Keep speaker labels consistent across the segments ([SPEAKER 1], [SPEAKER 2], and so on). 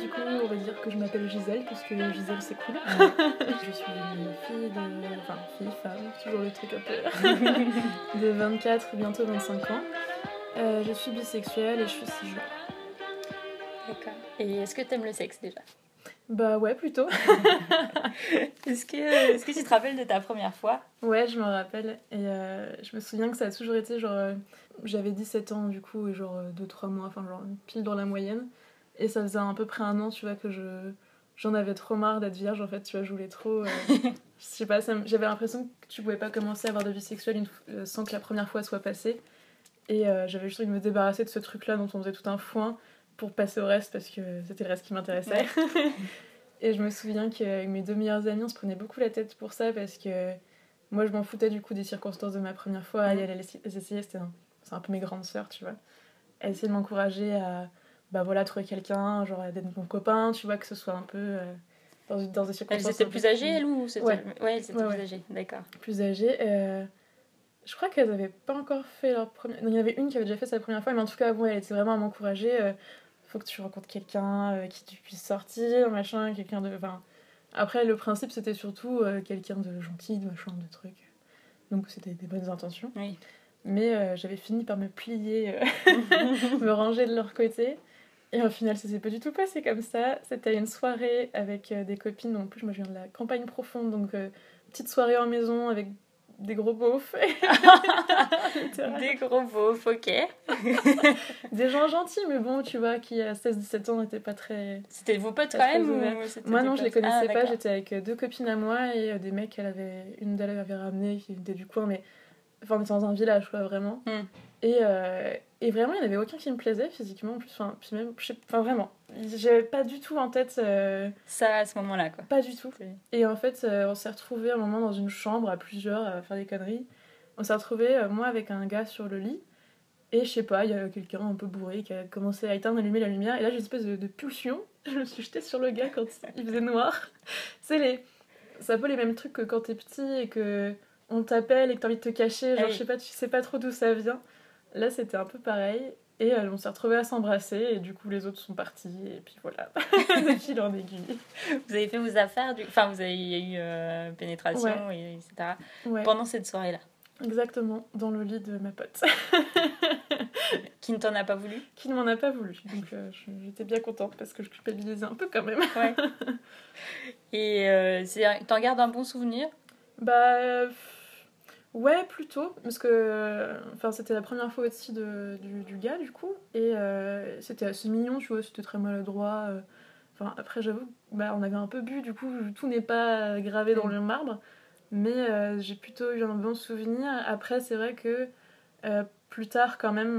[SPEAKER 1] Du coup, on va dire que je m'appelle Gisèle, parce que Gisèle c'est cool. je suis une fille de. Enfin, fille, femme, toujours le truc un peu. de 24, bientôt 25 ans. Euh, je suis bisexuelle et je suis cisgenre.
[SPEAKER 2] D'accord. Et est-ce que t'aimes le sexe déjà?
[SPEAKER 1] Bah ouais, plutôt.
[SPEAKER 2] Est-ce que, est que tu te rappelles de ta première fois?
[SPEAKER 1] Ouais, je me rappelle. Et euh, je me souviens que ça a toujours été genre. euh, J'avais 17 ans du coup, et genre 2-3 mois, enfin genre pile dans la moyenne. Et ça faisait à peu près un an, tu vois, que je. J'en avais trop marre d'être vierge en fait, tu vois, je voulais trop. euh, je sais pas, j'avais l'impression que tu pouvais pas commencer à avoir de vie sexuelle une euh, sans que la première fois soit passée. Et euh, j'avais juste envie de me débarrasser de ce truc-là dont on faisait tout un foin pour passer au reste parce que c'était le reste qui m'intéressait. et je me souviens qu'avec mes deux meilleures amies, on se prenait beaucoup la tête pour ça parce que moi je m'en foutais du coup des circonstances de ma première fois. Et elle, elle, les essayait, c'était un, c'est un peu mes grandes sœurs, tu vois. Elle essayait de m'encourager à bah voilà, trouver quelqu'un, genre d'être mon copain, tu vois, que ce soit un peu euh, dans, dans des circonstances.
[SPEAKER 2] Elles étaient plus âgées, elles, ou.
[SPEAKER 1] Ouais.
[SPEAKER 2] ouais, elles étaient
[SPEAKER 1] Ouais,
[SPEAKER 2] plus
[SPEAKER 1] ouais.
[SPEAKER 2] âgées, d'accord.
[SPEAKER 1] plus âgées. euh, je crois qu'elles n'avaient pas encore fait leur première. Non, il y en avait une qui avait déjà fait sa première fois, mais en tout cas, bon, elle était vraiment à m'encourager. euh, faut que tu rencontres quelqu'un euh, qui tu puisses sortir, machin, quelqu'un de. Enfin, après, le principe, c'était surtout euh, quelqu'un de gentil, de machin, de trucs. Donc, c'était des bonnes intentions.
[SPEAKER 2] Oui.
[SPEAKER 1] Mais j'avais fini par me plier, me ranger de leur côté. Et au final, ça s'est pas du tout passé comme ça. C'était une soirée avec euh, des copines. En plus, moi, je viens de la campagne profonde, donc euh, petite soirée en maison avec des gros beaufs.
[SPEAKER 2] Des gros beaufs, ok.
[SPEAKER 1] des gens gentils, mais bon, tu vois, qui à 16-17 ans n'étaient pas très.
[SPEAKER 2] C'était vos potes quand même ou
[SPEAKER 1] Moi, non, je les
[SPEAKER 2] potes
[SPEAKER 1] connaissais
[SPEAKER 2] Ah,
[SPEAKER 1] pas. J'étais avec euh, deux copines à moi et des mecs qu'elle avait. Une d'elles avait ramené, qui était du coin, mais. Enfin, on était dans un village, quoi, vraiment.
[SPEAKER 2] Hmm.
[SPEAKER 1] Et, euh, et vraiment, il n'y en avait aucun qui me plaisait physiquement, en plus. Enfin, puis même, je sais- enfin vraiment. J'avais pas du tout en tête. euh,
[SPEAKER 2] Ça, à ce moment-là, quoi.
[SPEAKER 1] Pas du tout. Et en fait, euh, on s'est retrouvés un moment dans une chambre à plusieurs à faire des conneries. On s'est retrouvés, euh, moi avec un gars sur le lit. Et je sais pas, il y a quelqu'un un peu bourré qui a commencé à éteindre, allumer la lumière. Et là, j'ai une espèce de, de pulsion. Je me suis jetée sur le gars quand il faisait noir. C'est les. C'est un peu les mêmes trucs que quand t'es petit et que on t'appelle et que t'as envie de te cacher. Genre, je sais pas, tu sais pas trop d'où ça vient. Là, c'était un peu pareil. Et euh, on s'est retrouvés à s'embrasser. Et du coup, les autres sont partis. Et puis voilà. De fil en aiguille.
[SPEAKER 2] Vous avez fait vos affaires, du... enfin, vous avez il y a eu euh, pénétration, et, etc.
[SPEAKER 1] Ouais.
[SPEAKER 2] Pendant cette soirée-là.
[SPEAKER 1] Exactement, dans le lit de ma pote,
[SPEAKER 2] Qui ne t'en a pas voulu?
[SPEAKER 1] Qui ne m'en a pas voulu. Donc euh, j'étais bien contente parce que je culpabilisais un peu quand même.
[SPEAKER 2] Ouais. Et t'en gardes un bon souvenir?
[SPEAKER 1] Bah ouais, plutôt, parce que enfin c'était la première fois aussi de, du, du gars du coup, et euh, c'était assez mignon, tu vois, c'était très maladroit. euh. Enfin après j'avoue, bah on avait un peu bu, du coup tout n'est pas gravé dans
[SPEAKER 2] Mm.
[SPEAKER 1] le marbre, mais euh, j'ai plutôt eu un bon souvenir. Après c'est vrai que plus tard quand même,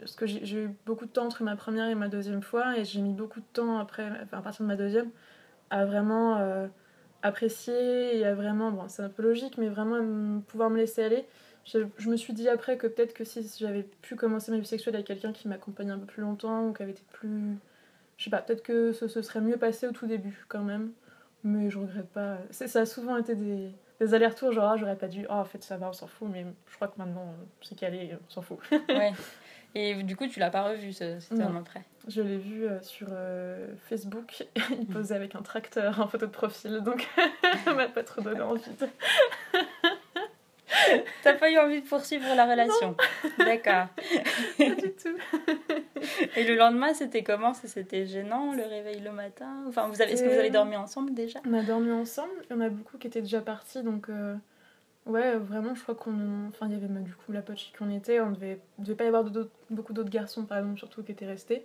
[SPEAKER 1] parce que j'ai eu beaucoup de temps entre ma première et ma deuxième fois, et j'ai mis beaucoup de temps après, enfin, à partir de ma deuxième, à vraiment apprécier et à vraiment, bon c'est un peu logique, mais vraiment me- pouvoir me laisser aller. Je, je me suis dit après que peut-être que si j'avais pu commencer ma vie sexuelle avec quelqu'un qui m'accompagnait un peu plus longtemps ou qui avait été plus. Je sais pas, peut-être que ce se serait mieux passé au tout début quand même, mais je regrette pas. Ça a souvent été des, des allers-retours, genre ah, j'aurais pas dû, ah en fait ça va, on s'en fout, mais je crois que maintenant euh, c'est calé, on s'en fout.
[SPEAKER 2] Ouais. Et du coup, tu l'as pas revu, ce, cet homme après.
[SPEAKER 1] Je l'ai vu euh, sur euh, Facebook, il posait avec un tracteur en photo de profil, donc ça m'a pas trop donné envie. de-
[SPEAKER 2] T'as pas eu envie de poursuivre la relation. D'accord.
[SPEAKER 1] Pas du tout.
[SPEAKER 2] Et le lendemain, c'était comment? C'était gênant, le réveil le matin? Enfin, vous avez... est-ce que vous avez dormi ensemble déjà?
[SPEAKER 1] On a dormi ensemble, il y en a beaucoup qui étaient déjà partis, donc euh, ouais, vraiment, je crois qu'on. Enfin, il y avait du coup la pote chez qui on était, on devait, devait pas y avoir d'autres- beaucoup d'autres garçons, par exemple, surtout qui étaient restés.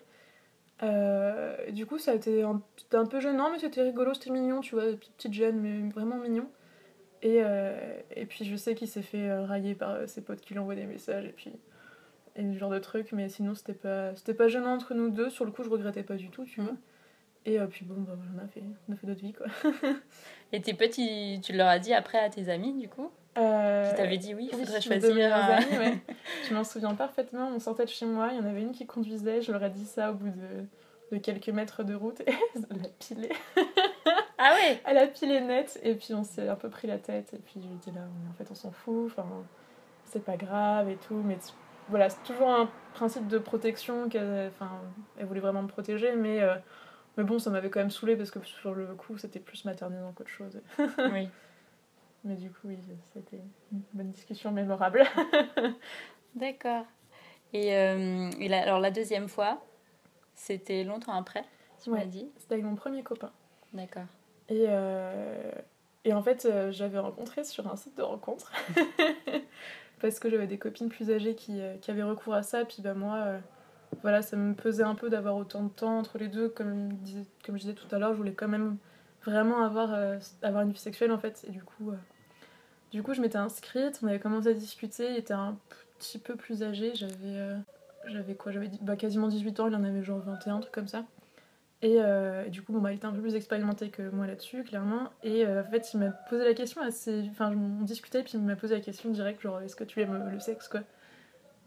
[SPEAKER 1] Euh, du coup, ça a été un, un peu gênant, mais c'était rigolo, c'était mignon, tu vois, petite jeune, mais vraiment mignon. Et, euh, et puis, je sais qu'il s'est fait euh, railler par ses potes qui lui envoient des messages, et puis. Et ce genre de trucs, mais sinon, c'était pas, c'était pas gênant entre nous deux. Sur le coup, je regrettais pas du tout, tu vois. Et puis bon, bah, on a fait, on a fait notre vie, quoi.
[SPEAKER 2] Et tes potes, tu leur as dit après à tes amis, du coup?
[SPEAKER 1] Euh,
[SPEAKER 2] Qui t'avait dit oui, il faudrait choisir.
[SPEAKER 1] ouais. Je m'en souviens parfaitement. On sortait de chez moi, il y en avait une qui conduisait. Je leur ai dit ça au bout de, de quelques mètres de route. Et elle a pilé.
[SPEAKER 2] Ah ouais?
[SPEAKER 1] Elle a pilé net. Et puis on s'est un peu pris la tête. Et puis je lui ai dit là, en fait, on s'en fout. Enfin, c'est pas grave et tout. Mais voilà, c'est toujours un principe de protection. qu'elle enfin, elle voulait vraiment me protéger. Mais, euh, mais bon, ça m'avait quand même saoulé parce que sur le coup, c'était plus maternellement qu'autre chose.
[SPEAKER 2] Oui.
[SPEAKER 1] Mais du coup, oui, c'était une bonne discussion mémorable.
[SPEAKER 2] D'accord. Et, euh, et la- alors la deuxième fois, c'était longtemps après, tu m'as dit
[SPEAKER 1] C'était avec mon premier copain.
[SPEAKER 2] D'accord.
[SPEAKER 1] Et, euh, et en fait, euh, j'avais rencontré sur un site de rencontre. Parce que j'avais des copines plus âgées qui, qui avaient recours à ça. Puis bah, moi, voilà, ça me pesait un peu d'avoir autant de temps entre les deux. Comme, je disais- comme je disais tout à l'heure, je voulais quand même vraiment avoir, avoir une vie sexuelle en fait. Et du coup, du coup je m'étais inscrite, on avait commencé à discuter. Il était un petit peu plus âgé. J'avais euh, j'avais quoi J'avais bah, quasiment 18 ans, il en avait genre 21, un truc comme ça. Et, euh, et du coup, bon, bah, il était un peu plus expérimenté que moi là-dessus, clairement. Et euh, en fait, il m'a posé la question assez. Enfin, on discutait, puis il m'a posé la question direct, genre, est-ce que tu aimes le sexe, quoi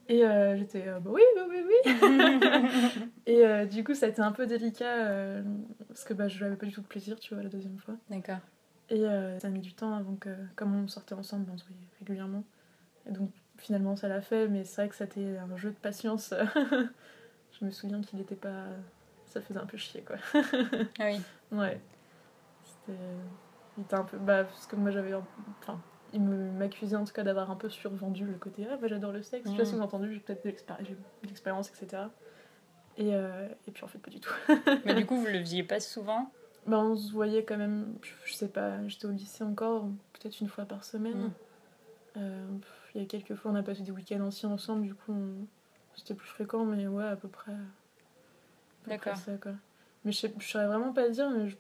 [SPEAKER 1] Et j'étais, bah oui, oui, oui, oui. et du coup, ça a été un peu délicat, parce que bah, je n'avais pas du tout de plaisir, tu vois, la deuxième fois.
[SPEAKER 2] D'accord.
[SPEAKER 1] Et euh, ça a mis du temps avant que, comme on sortait ensemble, on se voyait régulièrement. Et donc, finalement, ça l'a fait, mais c'est vrai que c'était un jeu de patience. je me souviens qu'il n'était pas. Ça faisait un peu chier, quoi.
[SPEAKER 2] Ah oui.
[SPEAKER 1] Ouais. C'était. Il était un peu. Bah, parce que moi j'avais. Enfin, il m'accusait en tout cas d'avoir un peu survendu le côté Ah, bah j'adore le sexe. Je sais pas
[SPEAKER 2] Mhm.
[SPEAKER 1] si vous avez entendu, j'ai peut-être de l'expérience, etc. Et, euh, et puis en fait, pas du tout.
[SPEAKER 2] Mais du coup, vous le faisiez pas souvent?
[SPEAKER 1] Bah, on se voyait quand même, je, sais pas, j'étais au lycée encore, peut-être une fois par semaine.
[SPEAKER 2] Mhm.
[SPEAKER 1] Euh, il y a quelques fois, on a passé des week-ends aussi ensemble, du coup, on- c'était plus fréquent, mais ouais, à peu près.
[SPEAKER 2] D'accord.
[SPEAKER 1] ça, quoi. Mais je, sais, je saurais vraiment pas dire, mais je-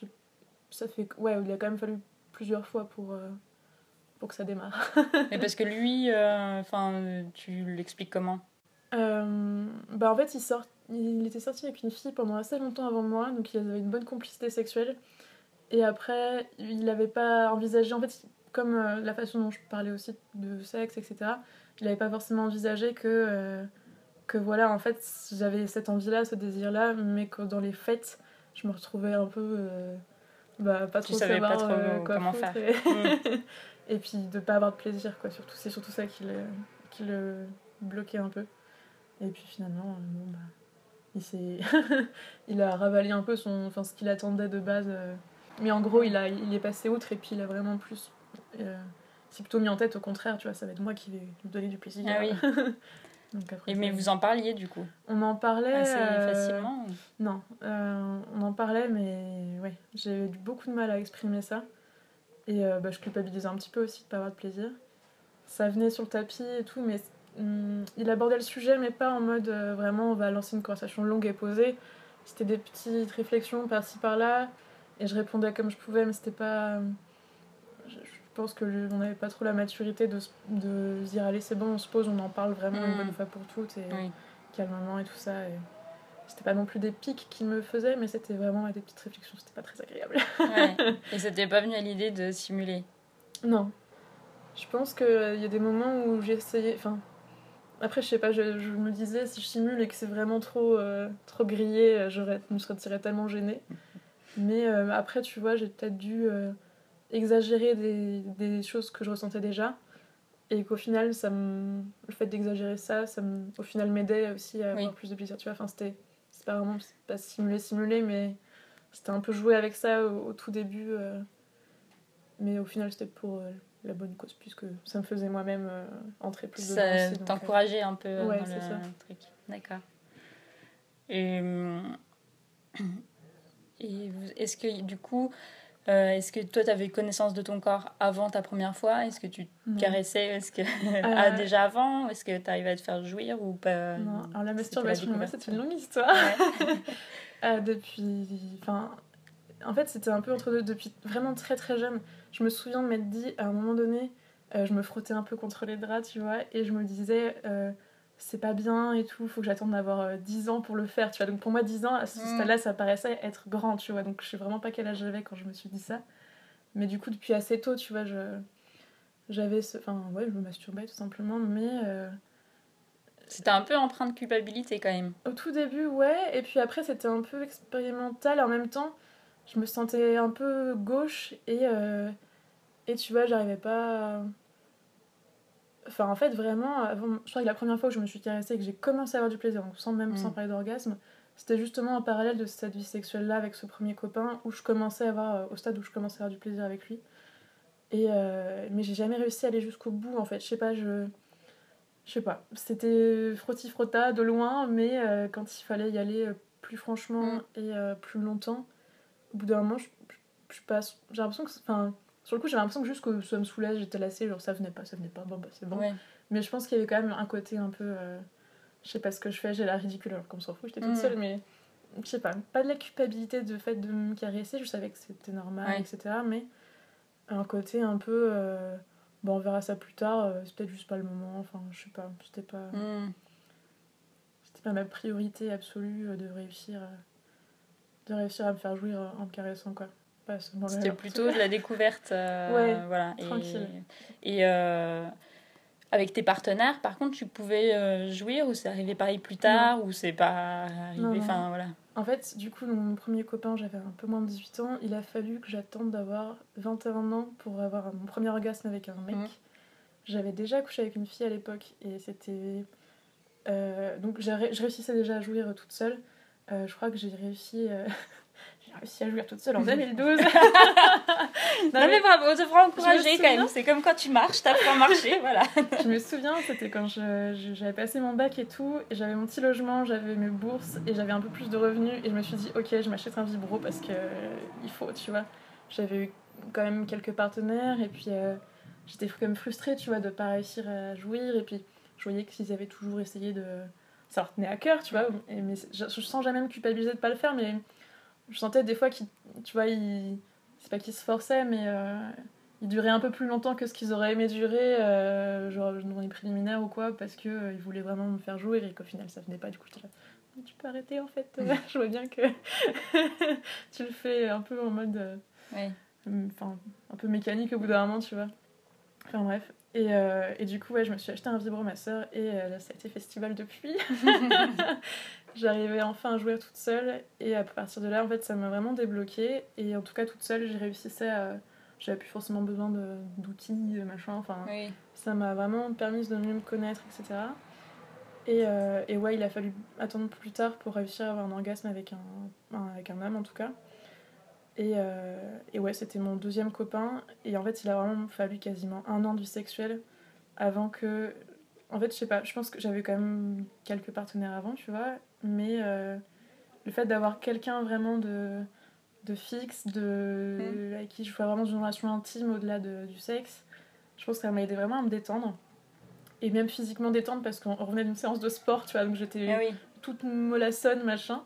[SPEAKER 1] je ça fait. Ouais, il a quand même fallu plusieurs fois pour, euh, pour que ça démarre.
[SPEAKER 2] Mais parce que lui, euh, tu l'expliques comment?
[SPEAKER 1] Bah en fait, il, sort, il était sorti avec une fille pendant assez longtemps avant moi, donc ils avaient une bonne complicité sexuelle. Et après, il n'avait pas envisagé, en fait, comme euh, la façon dont je parlais aussi de sexe, etc., il n'avait pas forcément envisagé que, euh, que voilà, en fait, j'avais cette envie-là, ce désir-là, mais que dans les fêtes, je me retrouvais un peu. euh, bah, pas trop
[SPEAKER 2] savais pas
[SPEAKER 1] savoir
[SPEAKER 2] trop
[SPEAKER 1] euh, quoi
[SPEAKER 2] comment faire.
[SPEAKER 1] Et... et puis de pas avoir de plaisir, quoi. Surtout, c'est surtout ça qui le, qui le bloquait un peu. Et puis finalement, bon, bah, il s'est. il a ravalé un peu son, enfin, ce qu'il attendait de base. euh. Mais en gros, il, a, il est passé outre et puis il a vraiment plus. euh, c'est plutôt mis en tête, au contraire, tu vois, ça va être moi qui vais lui donner du plaisir.
[SPEAKER 2] Ah oui.
[SPEAKER 1] Donc après,
[SPEAKER 2] Et mais vous en parliez du coup?
[SPEAKER 1] On en parlait.
[SPEAKER 2] assez
[SPEAKER 1] euh,
[SPEAKER 2] facilement ou-
[SPEAKER 1] non, euh, on en parlait, mais ouais, j'ai eu beaucoup de mal à exprimer ça. Et bah, je culpabilisais un petit peu aussi de pas avoir de plaisir. Ça venait sur le tapis et tout, mais hum, il abordait le sujet, mais pas en mode euh, vraiment on va lancer une conversation longue et posée. C'était des petites réflexions par-ci par-là, et je répondais comme je pouvais, mais c'était pas. Je, je pense que le- on n'avait pas trop la maturité de, de se dire allez, c'est bon, on se pose, on en parle vraiment une
[SPEAKER 2] Mm.
[SPEAKER 1] bonne fois pour toutes. Et,
[SPEAKER 2] Oui.
[SPEAKER 1] calmement et tout ça. Et c'était pas non plus des pics qu'il me faisait, mais c'était vraiment des petites réflexions, c'était pas très agréable.
[SPEAKER 2] Ouais. Et c'était pas venu à l'idée de simuler?
[SPEAKER 1] Non. Je pense qu'il y a des moments où j'ai essayé. Enfin. Après, je sais pas, je, je me disais, si je simule et que c'est vraiment trop, euh, trop grillé, euh, je me serais tellement gênée. Mais euh, après, tu vois, j'ai peut-être dû euh, exagérer des, des choses que je ressentais déjà. Et qu'au final, ça me... le fait d'exagérer ça, ça me... au final m'aidait aussi à avoir
[SPEAKER 2] Oui.
[SPEAKER 1] plus de plaisir. Tu vois, enfin, c'était c'est pas vraiment pas simulé, simulé, mais c'était un peu joué avec ça au, au tout début. Mais au final, c'était pour la bonne cause, puisque ça me faisait moi-même euh, entrer plus dedans
[SPEAKER 2] Ça
[SPEAKER 1] euh,
[SPEAKER 2] t'encourageait un peu
[SPEAKER 1] ouais,
[SPEAKER 2] dans le
[SPEAKER 1] ça.
[SPEAKER 2] truc. D'accord. Et, hum, et est-ce que du coup, euh, est-ce que toi tu avais connaissance de ton corps avant ta première fois? Est-ce que tu te
[SPEAKER 1] non.
[SPEAKER 2] caressais? Est-ce que ah,
[SPEAKER 1] Euh,
[SPEAKER 2] déjà avant? Est-ce que tu arrivais à te faire jouir ou pas?
[SPEAKER 1] Non, alors la masturbation, c'est une longue histoire.
[SPEAKER 2] Ouais.
[SPEAKER 1] Euh, depuis. Enfin. En fait, c'était un peu entre deux. Depuis vraiment très très jeune, je me souviens de m'être dit, à un moment donné, euh, je me frottais un peu contre les draps, tu vois, et je me disais, euh, c'est pas bien et tout, faut que j'attende d'avoir euh, 10 ans pour le faire, tu vois. Donc pour moi, 10 ans, à ce
[SPEAKER 2] Mm.
[SPEAKER 1] stade-là, ça paraissait être grand, tu vois. Donc je sais vraiment pas quel âge j'avais quand je me suis dit ça. Mais du coup, depuis assez tôt, tu vois, je. j'avais ce. Enfin, ouais, je me masturbais tout simplement, mais. euh,
[SPEAKER 2] C'était un peu empreint de culpabilité quand même.
[SPEAKER 1] Au tout début, ouais, et puis après, c'était un peu expérimental. En même temps, je me sentais un peu gauche et, euh, et tu vois, j'arrivais pas. à- Enfin, en fait, vraiment, avant, je crois que la première fois que je me suis caressée et que j'ai commencé à avoir du plaisir, donc sans même
[SPEAKER 2] Mm.
[SPEAKER 1] sans parler d'orgasme, c'était justement en parallèle de cette vie sexuelle-là avec ce premier copain où je commençais à avoir, euh, au stade où je commençais à avoir du plaisir avec lui. Et, euh, mais j'ai jamais réussi à aller jusqu'au bout, en fait. Je sais pas, je. Je sais pas. C'était frotti-frotta de loin, mais euh, quand il fallait y aller plus franchement
[SPEAKER 2] Mm.
[SPEAKER 1] et euh, plus longtemps, au bout d'un moment, je, je, je passe. J'ai l'impression que. Enfin, sur le coup, l'impression que juste que ça me soulage, j'étais lassée, genre ça venait pas, ça venait pas, bon bah c'est bon.
[SPEAKER 2] Ouais.
[SPEAKER 1] Mais je pense qu'il y avait quand même un côté un peu. euh, je sais pas ce que je fais, j'ai la ridicule alors qu'on s'en fout, j'étais toute
[SPEAKER 2] Mm.
[SPEAKER 1] seule, mais. Je sais pas, pas de la culpabilité de fait de me caresser, je savais que c'était normal,
[SPEAKER 2] Ouais.
[SPEAKER 1] etc. Mais un côté un peu. euh, bon, on verra ça plus tard, euh, c'est peut-être juste pas le moment, enfin, je sais pas, c'était pas.
[SPEAKER 2] Hmm.
[SPEAKER 1] C'était pas ma priorité absolue euh, de réussir à, de réussir à me faire jouir en me caressant quoi. Pas seulement le
[SPEAKER 2] C'était plutôt de la découverte. euh,
[SPEAKER 1] Ouais,
[SPEAKER 2] voilà. Et-
[SPEAKER 1] tranquille.
[SPEAKER 2] Et, euh, avec tes partenaires, par contre, tu pouvais euh, jouir ou c'est arrivé pareil plus tard ou c'est pas arrivé? Enfin voilà.
[SPEAKER 1] En fait, du coup, mon premier copain, j'avais un peu moins de 18 ans, il a fallu que j'attende d'avoir 21 ans pour avoir mon premier orgasme avec un mec.
[SPEAKER 2] Mhm.
[SPEAKER 1] J'avais déjà couché avec une fille à l'époque et c'était. donc je réussissais déjà à jouir toute seule. Euh, je crois que j'ai réussi. euh, réussi à jouir toute seule en 2012.
[SPEAKER 2] Non, mais bravo, on te fera encourager quand même. C'est comme quand tu marches, t'apprends à marcher, voilà.
[SPEAKER 1] je me souviens, c'était quand je- je- j'avais passé mon bac et tout, et j'avais mon petit logement, j'avais mes bourses, et j'avais un peu plus de revenus, et je me suis dit, ok, je m'achète un vibro parce que euh, il faut, tu vois. J'avais eu quand même quelques partenaires, et puis euh, j'étais quand même frustrée, tu vois, de pas réussir à jouir, et puis je voyais qu'ils avaient toujours essayé de. Ça leur tenait à cœur, tu vois, et, mais je, je sens jamais me culpabiliser de pas le faire, mais je sentais des fois qu'ils, tu vois, ils. C'est pas qu'ils se forçaient, mais. euh, ils duraient un peu plus longtemps que ce qu'ils auraient aimé durer, euh, genre dans les préliminaires ou quoi, parce que euh, ils voulaient vraiment me faire jouer et qu'au final ça venait pas. Du coup, j'étais là, tu peux arrêter en fait. je vois bien que tu le fais un peu en mode, euh, enfin, un peu mécanique au bout d'un moment, tu vois. Enfin bref. Et, euh, et du coup, ouais, je me suis acheté un vibro, ma soeur, et euh, là, ça a été festival depuis. J'arrivais enfin à jouer toute seule, et à partir de là, en fait, ça m'a vraiment débloqué. Et en tout cas, toute seule, j'y réussissais à. J'avais plus forcément besoin de- d'outils, de machin, enfin.
[SPEAKER 2] Oui.
[SPEAKER 1] Ça m'a vraiment permis de mieux me connaître, etc. Et, euh, et ouais, il a fallu attendre plus tard pour réussir à avoir un orgasme avec un- avec un homme, en tout cas. Et, euh, et ouais, c'était mon deuxième copain. Et en fait, il a vraiment fallu quasiment un an du sexuel avant que... En fait, je sais pas, je pense que j'avais quand même quelques partenaires avant, tu vois. Mais euh, le fait d'avoir quelqu'un vraiment de, de fixe, de, avec qui je fais vraiment une relation intime au-delà de- du sexe, je pense que ça m'a aidé vraiment à me détendre. Et même physiquement détendre parce qu'on revenait d'une séance de sport, tu vois, donc j'étais
[SPEAKER 2] Ah oui.
[SPEAKER 1] toute mollassonne, machin.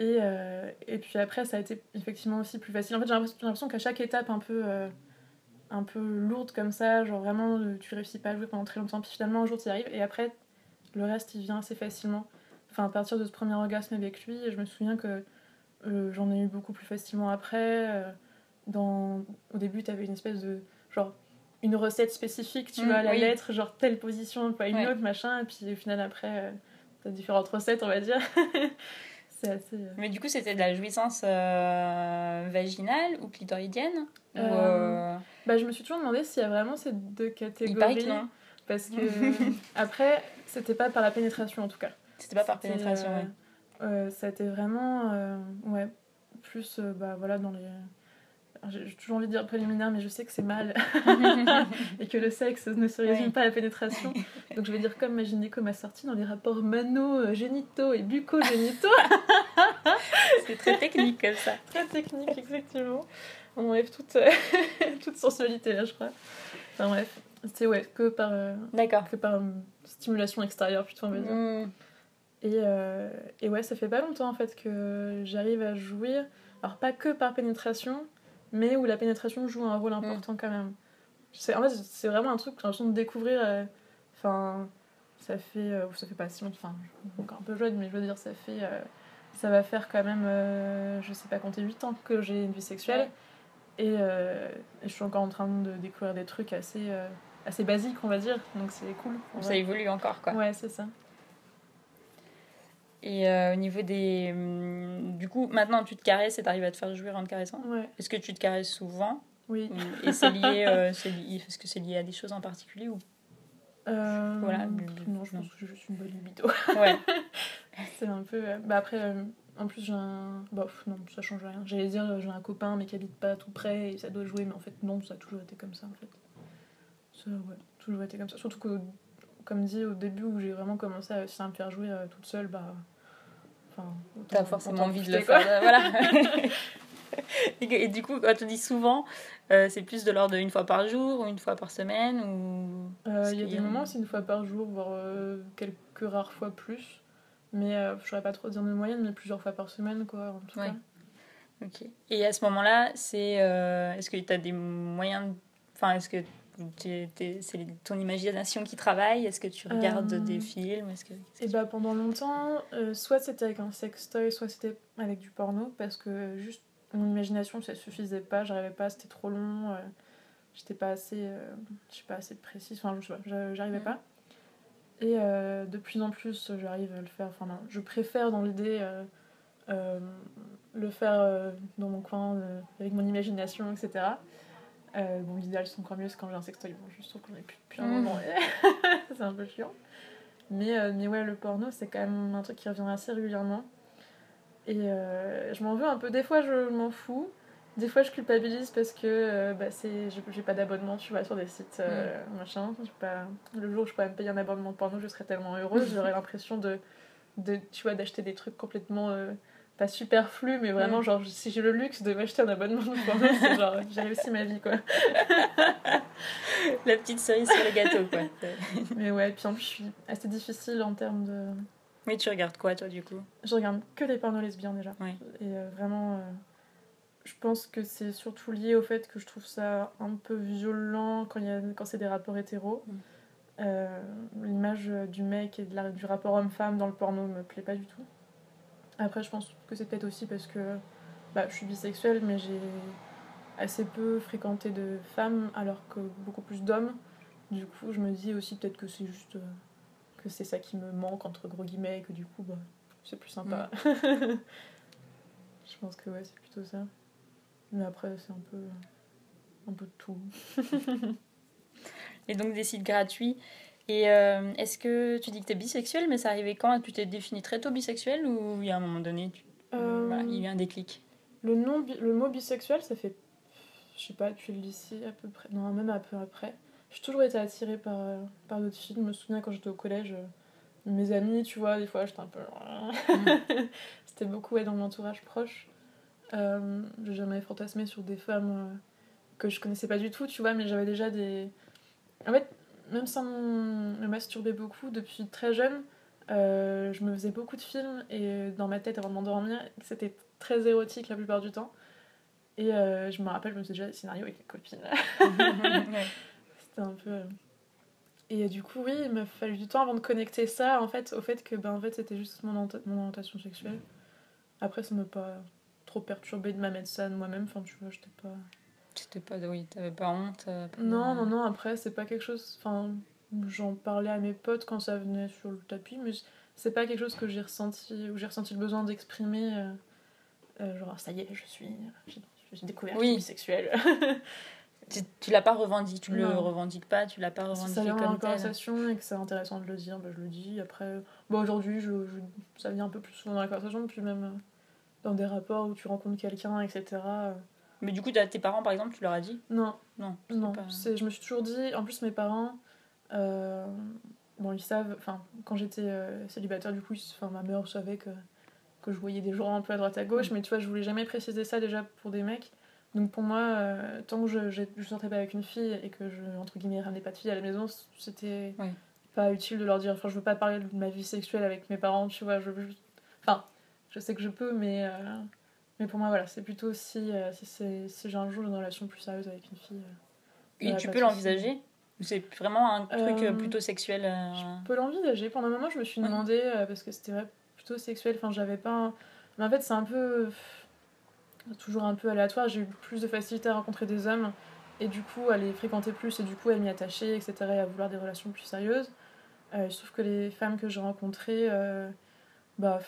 [SPEAKER 1] Et, euh, et puis après, ça a été effectivement aussi plus facile. En fait, j'ai l'impression qu'à chaque étape un peu, euh, un peu lourde comme ça, genre vraiment, euh, tu réussis pas à jouer pendant très longtemps, puis finalement, un jour, tu y arrives. Et après, le reste, il vient assez facilement. Enfin, à partir de ce premier orgasme avec lui, je me souviens que euh, j'en ai eu beaucoup plus facilement après. dans... Au début, tu avais une espèce de. Genre, une recette spécifique, tu
[SPEAKER 2] Mm,
[SPEAKER 1] vois, à la
[SPEAKER 2] oui.
[SPEAKER 1] lettre, genre telle position, pas une
[SPEAKER 2] Ouais.
[SPEAKER 1] autre, machin. Et puis au final, après, euh, t'as différentes recettes, on va dire. c'est assez. euh,
[SPEAKER 2] Mais du coup, c'était de la jouissance euh, vaginale ou clitoridienne ou,
[SPEAKER 1] Euh, Bah, je me suis toujours demandé s'il y a vraiment ces deux
[SPEAKER 2] Il
[SPEAKER 1] catégories.
[SPEAKER 2] que non.
[SPEAKER 1] Parce que, après, c'était pas par la pénétration en tout cas.
[SPEAKER 2] C'était pas par pénétration, ouais.
[SPEAKER 1] ça a été vraiment. ouais, plus, bah voilà, dans les. J'ai toujours envie de dire préliminaire, mais je sais que c'est mal. et que le sexe ne se résume pas à la pénétration. Donc je vais dire comme ma gynéco m'a sorti dans les rapports mano-génitaux et bucco-génitaux.
[SPEAKER 2] C'est très technique comme ça.
[SPEAKER 1] Très technique, exactement. On enlève toute, toute sensualité là, je crois. Enfin bref, c'est ouais, que par, euh, que par euh, stimulation extérieure, plutôt, on va dire.
[SPEAKER 2] Mm.
[SPEAKER 1] Et, euh, et ouais, ça fait pas longtemps en fait que j'arrive à jouir. Alors, pas que par pénétration, mais où la pénétration joue un rôle important quand même. C'est- En fait, c'est vraiment un truc que j'ai l'impression de découvrir. euh, Enfin, ça fait. euh, ça fait pas si longtemps. Enfin, encore un peu jeune, mais je veux dire, ça fait. euh, ça va faire quand même, euh, je sais pas compter, 8 ans que j'ai une vie sexuelle.
[SPEAKER 2] Ouais.
[SPEAKER 1] Et, et je suis encore en train de découvrir des trucs assez, assez basiques, on va dire. Donc c'est cool.
[SPEAKER 2] Ça
[SPEAKER 1] vrai.
[SPEAKER 2] évolue encore, quoi.
[SPEAKER 1] Ouais, c'est ça.
[SPEAKER 2] Et euh, au niveau des. hum, Du coup, maintenant, tu te caresses et t'arrives à te faire jouir en te caressant?
[SPEAKER 1] Ouais,
[SPEAKER 2] Est-ce que tu te caresses souvent?
[SPEAKER 1] Oui.
[SPEAKER 2] Ou- Et c'est lié, euh, Est-ce que c'est lié à des choses en particulier ou...
[SPEAKER 1] Euh,
[SPEAKER 2] Voilà.
[SPEAKER 1] Non, je pense que j'ai juste une bonne libido.
[SPEAKER 2] Ouais.
[SPEAKER 1] c'est un peu. euh, Bah après, euh, en plus, j'ai un. Bah pff, non, ça change rien. J'allais dire, j'ai un copain, mais qui habite pas tout près et ça doit jouer, mais en fait, non, ça a toujours été comme ça, en fait. Ça, ouais, toujours été comme ça. Surtout que, comme dit au début, où j'ai vraiment commencé à, à me faire jouer toute seule, bah. Enfin.
[SPEAKER 2] T'as forcément envie de le
[SPEAKER 1] quoi.
[SPEAKER 2] faire. Voilà. et, du coup, quand tu dis souvent, euh, c'est plus de l'ordre d'une fois par jour ou une fois par semaine ou...
[SPEAKER 1] Euh, Il y a des moments, c'est une fois par jour, voire euh, quelques rares fois plus. Mais je saurais pas trop dire de moyenne, mais plusieurs fois par semaine, quoi, en tout
[SPEAKER 2] Ouais.
[SPEAKER 1] cas.
[SPEAKER 2] Ok. Et à ce moment-là, c'est est-ce que tu as des moyens, de- enfin, est-ce que c'est ton imagination qui travaille Est-ce que tu regardes
[SPEAKER 1] Euh,
[SPEAKER 2] des films? Est-ce que
[SPEAKER 1] Et bah pendant longtemps, euh, soit c'était avec un sextoy, soit c'était avec du porno, parce que juste mon imagination ça suffisait pas, j'arrivais pas, c'était trop long, euh, j'étais pas assez, euh, je suis pas assez précise, enfin je sais j'arrivais
[SPEAKER 2] Mhm.
[SPEAKER 1] pas. Et de plus en plus j'arrive à le faire, enfin non, je préfère dans l'idée le faire dans mon coin, avec mon imagination, etc. Euh, bon l'idéal c'est encore mieux c'est quand j'ai un sextoy, bon juste trouve qu'on est plus depuis un
[SPEAKER 2] Mhm.
[SPEAKER 1] moment, c'est un peu chiant. Mais, euh, mais ouais, le porno, c'est quand même un truc qui revient assez régulièrement. Et euh, je m'en veux un peu. Des fois, je m'en fous. Des fois, je culpabilise parce que euh, bah, c'est, j'ai, pas d'abonnement, tu vois, sur des sites euh, machin. Pas... Le jour où je pourrais me payer un abonnement de porno, je serais tellement heureuse. J'aurais l'impression de, de, tu vois, d'acheter des trucs complètement... pas superflus, mais vraiment,
[SPEAKER 2] Mm.
[SPEAKER 1] genre, si j'ai le luxe de m'acheter un abonnement de c'est genre, j'ai réussi ma vie, quoi.
[SPEAKER 2] la petite cerise sur le gâteau, quoi.
[SPEAKER 1] Mais ouais, puis en plus, je suis assez difficile en termes de...
[SPEAKER 2] Mais tu regardes quoi, toi, du coup?
[SPEAKER 1] Je regarde que des pornos lesbiens déjà.
[SPEAKER 2] Oui.
[SPEAKER 1] Et euh, vraiment, euh, je pense que c'est surtout lié au fait que je trouve ça un peu violent quand, y a, quand c'est des rapports hétéros.
[SPEAKER 2] Mm.
[SPEAKER 1] Euh, L'image du mec et de la- du rapport homme-femme dans le porno me plaît pas du tout. Après, je pense que c'est peut-être aussi parce que bah, je suis bisexuelle, mais j'ai assez peu fréquenté de femmes alors que beaucoup plus d'hommes. Du coup, je me dis aussi peut-être que c'est juste. euh, que c'est ça qui me manque entre gros guillemets et que du coup bah, c'est plus sympa. je pense que ouais c'est plutôt ça. Mais après c'est un peu un peu de tout.
[SPEAKER 2] Et donc des sites gratuits. Et euh, est-ce que tu dis que tu es bisexuelle, mais ça arrivait quand? Tu t'es définie très tôt bisexuelle ou il y a un moment donné, tu...
[SPEAKER 1] Euh,
[SPEAKER 2] voilà, il y a eu un déclic?
[SPEAKER 1] Le nom le mot bisexuel ça fait je sais pas depuis le lycée à peu près non même un peu après. J'ai toujours été attirée par euh, par d'autres filles. Je me souviens quand j'étais au collège mes amis tu vois des fois j'étais un peu c'était beaucoup ouais, dans mon entourage proche. Euh, j'ai jamais fantasmé sur des femmes que je connaissais pas du tout, tu vois, mais j'avais déjà des. En fait, même sans me masturber beaucoup, depuis très jeune, euh, je me faisais beaucoup de films et dans ma tête avant de m'endormir, c'était très érotique la plupart du temps. Et euh, je me rappelle, je me faisais déjà des scénarios avec les copines. C'était un peu. euh, Et du coup, oui, il m'a fallu du temps avant de connecter ça en fait, au fait que ben, en fait, c'était juste mon, ori- mon orientation sexuelle. Après, ça m'a pas trop perturbé de m'amener ça de moi-même. Enfin, tu vois, j'étais pas.
[SPEAKER 2] C'était pas, oui, t'avais pas honte euh,
[SPEAKER 1] Non, non, non, après, c'est pas quelque chose. Enfin, j'en parlais à mes potes quand ça venait sur le tapis, mais c'est pas quelque chose que j'ai ressenti, où j'ai ressenti le besoin d'exprimer. euh, euh, genre, ça y est, je suis. J'ai découvert que
[SPEAKER 2] Oui.
[SPEAKER 1] je suis bisexuelle.
[SPEAKER 2] Tu, tu l'as pas revendiqué, tu le
[SPEAKER 1] Non.
[SPEAKER 2] revendiques pas, tu l'as pas
[SPEAKER 1] Si
[SPEAKER 2] revendiqué
[SPEAKER 1] ça dans la
[SPEAKER 2] comme tel.
[SPEAKER 1] conversation et que c'est intéressant de le dire, bah, je le dis. Après, bon, aujourd'hui, je, je- ça vient un peu plus souvent dans la conversation, puis même euh, dans des rapports où tu rencontres quelqu'un, etc.
[SPEAKER 2] Mais du coup, tes parents, par exemple, tu leur as dit
[SPEAKER 1] Non,
[SPEAKER 2] Non.
[SPEAKER 1] non.
[SPEAKER 2] pas-
[SPEAKER 1] Je me suis toujours dit, en plus, mes parents, euh, bon, ils savent, enfin, quand j'étais euh, célibataire, du coup, enfin, ma mère savait que, que je voyais des gens un peu à droite à gauche, mais tu vois, je voulais jamais préciser ça déjà pour des mecs. Donc pour moi, euh, tant que je, j'ai- je sortais pas avec une fille et que je, entre guillemets, ramenais pas de fille à la maison, c'était
[SPEAKER 2] Ouais.
[SPEAKER 1] pas utile de leur dire. Enfin, je veux pas parler de ma vie sexuelle avec mes parents, tu vois. Je, je- enfin, je sais que je peux, mais, mais pour moi, voilà, c'est plutôt si, euh, si, j'ai un jour une relation plus sérieuse avec une fille. euh,
[SPEAKER 2] Et tu peux l'envisager c'est vraiment un truc euh, plutôt sexuel
[SPEAKER 1] Je peux l'envisager. Pendant un moment, je me suis demandé, parce que c'était vrai, plutôt sexuel, enfin, j'avais pas. un- Mais en fait, c'est un peu. toujours un peu aléatoire. J'ai eu plus de facilité à rencontrer des hommes et du coup à les fréquenter plus et du coup à m'y attacher, etc. et à vouloir des relations plus sérieuses. Euh, je trouve que les femmes que j'ai rencontrées, euh, bah,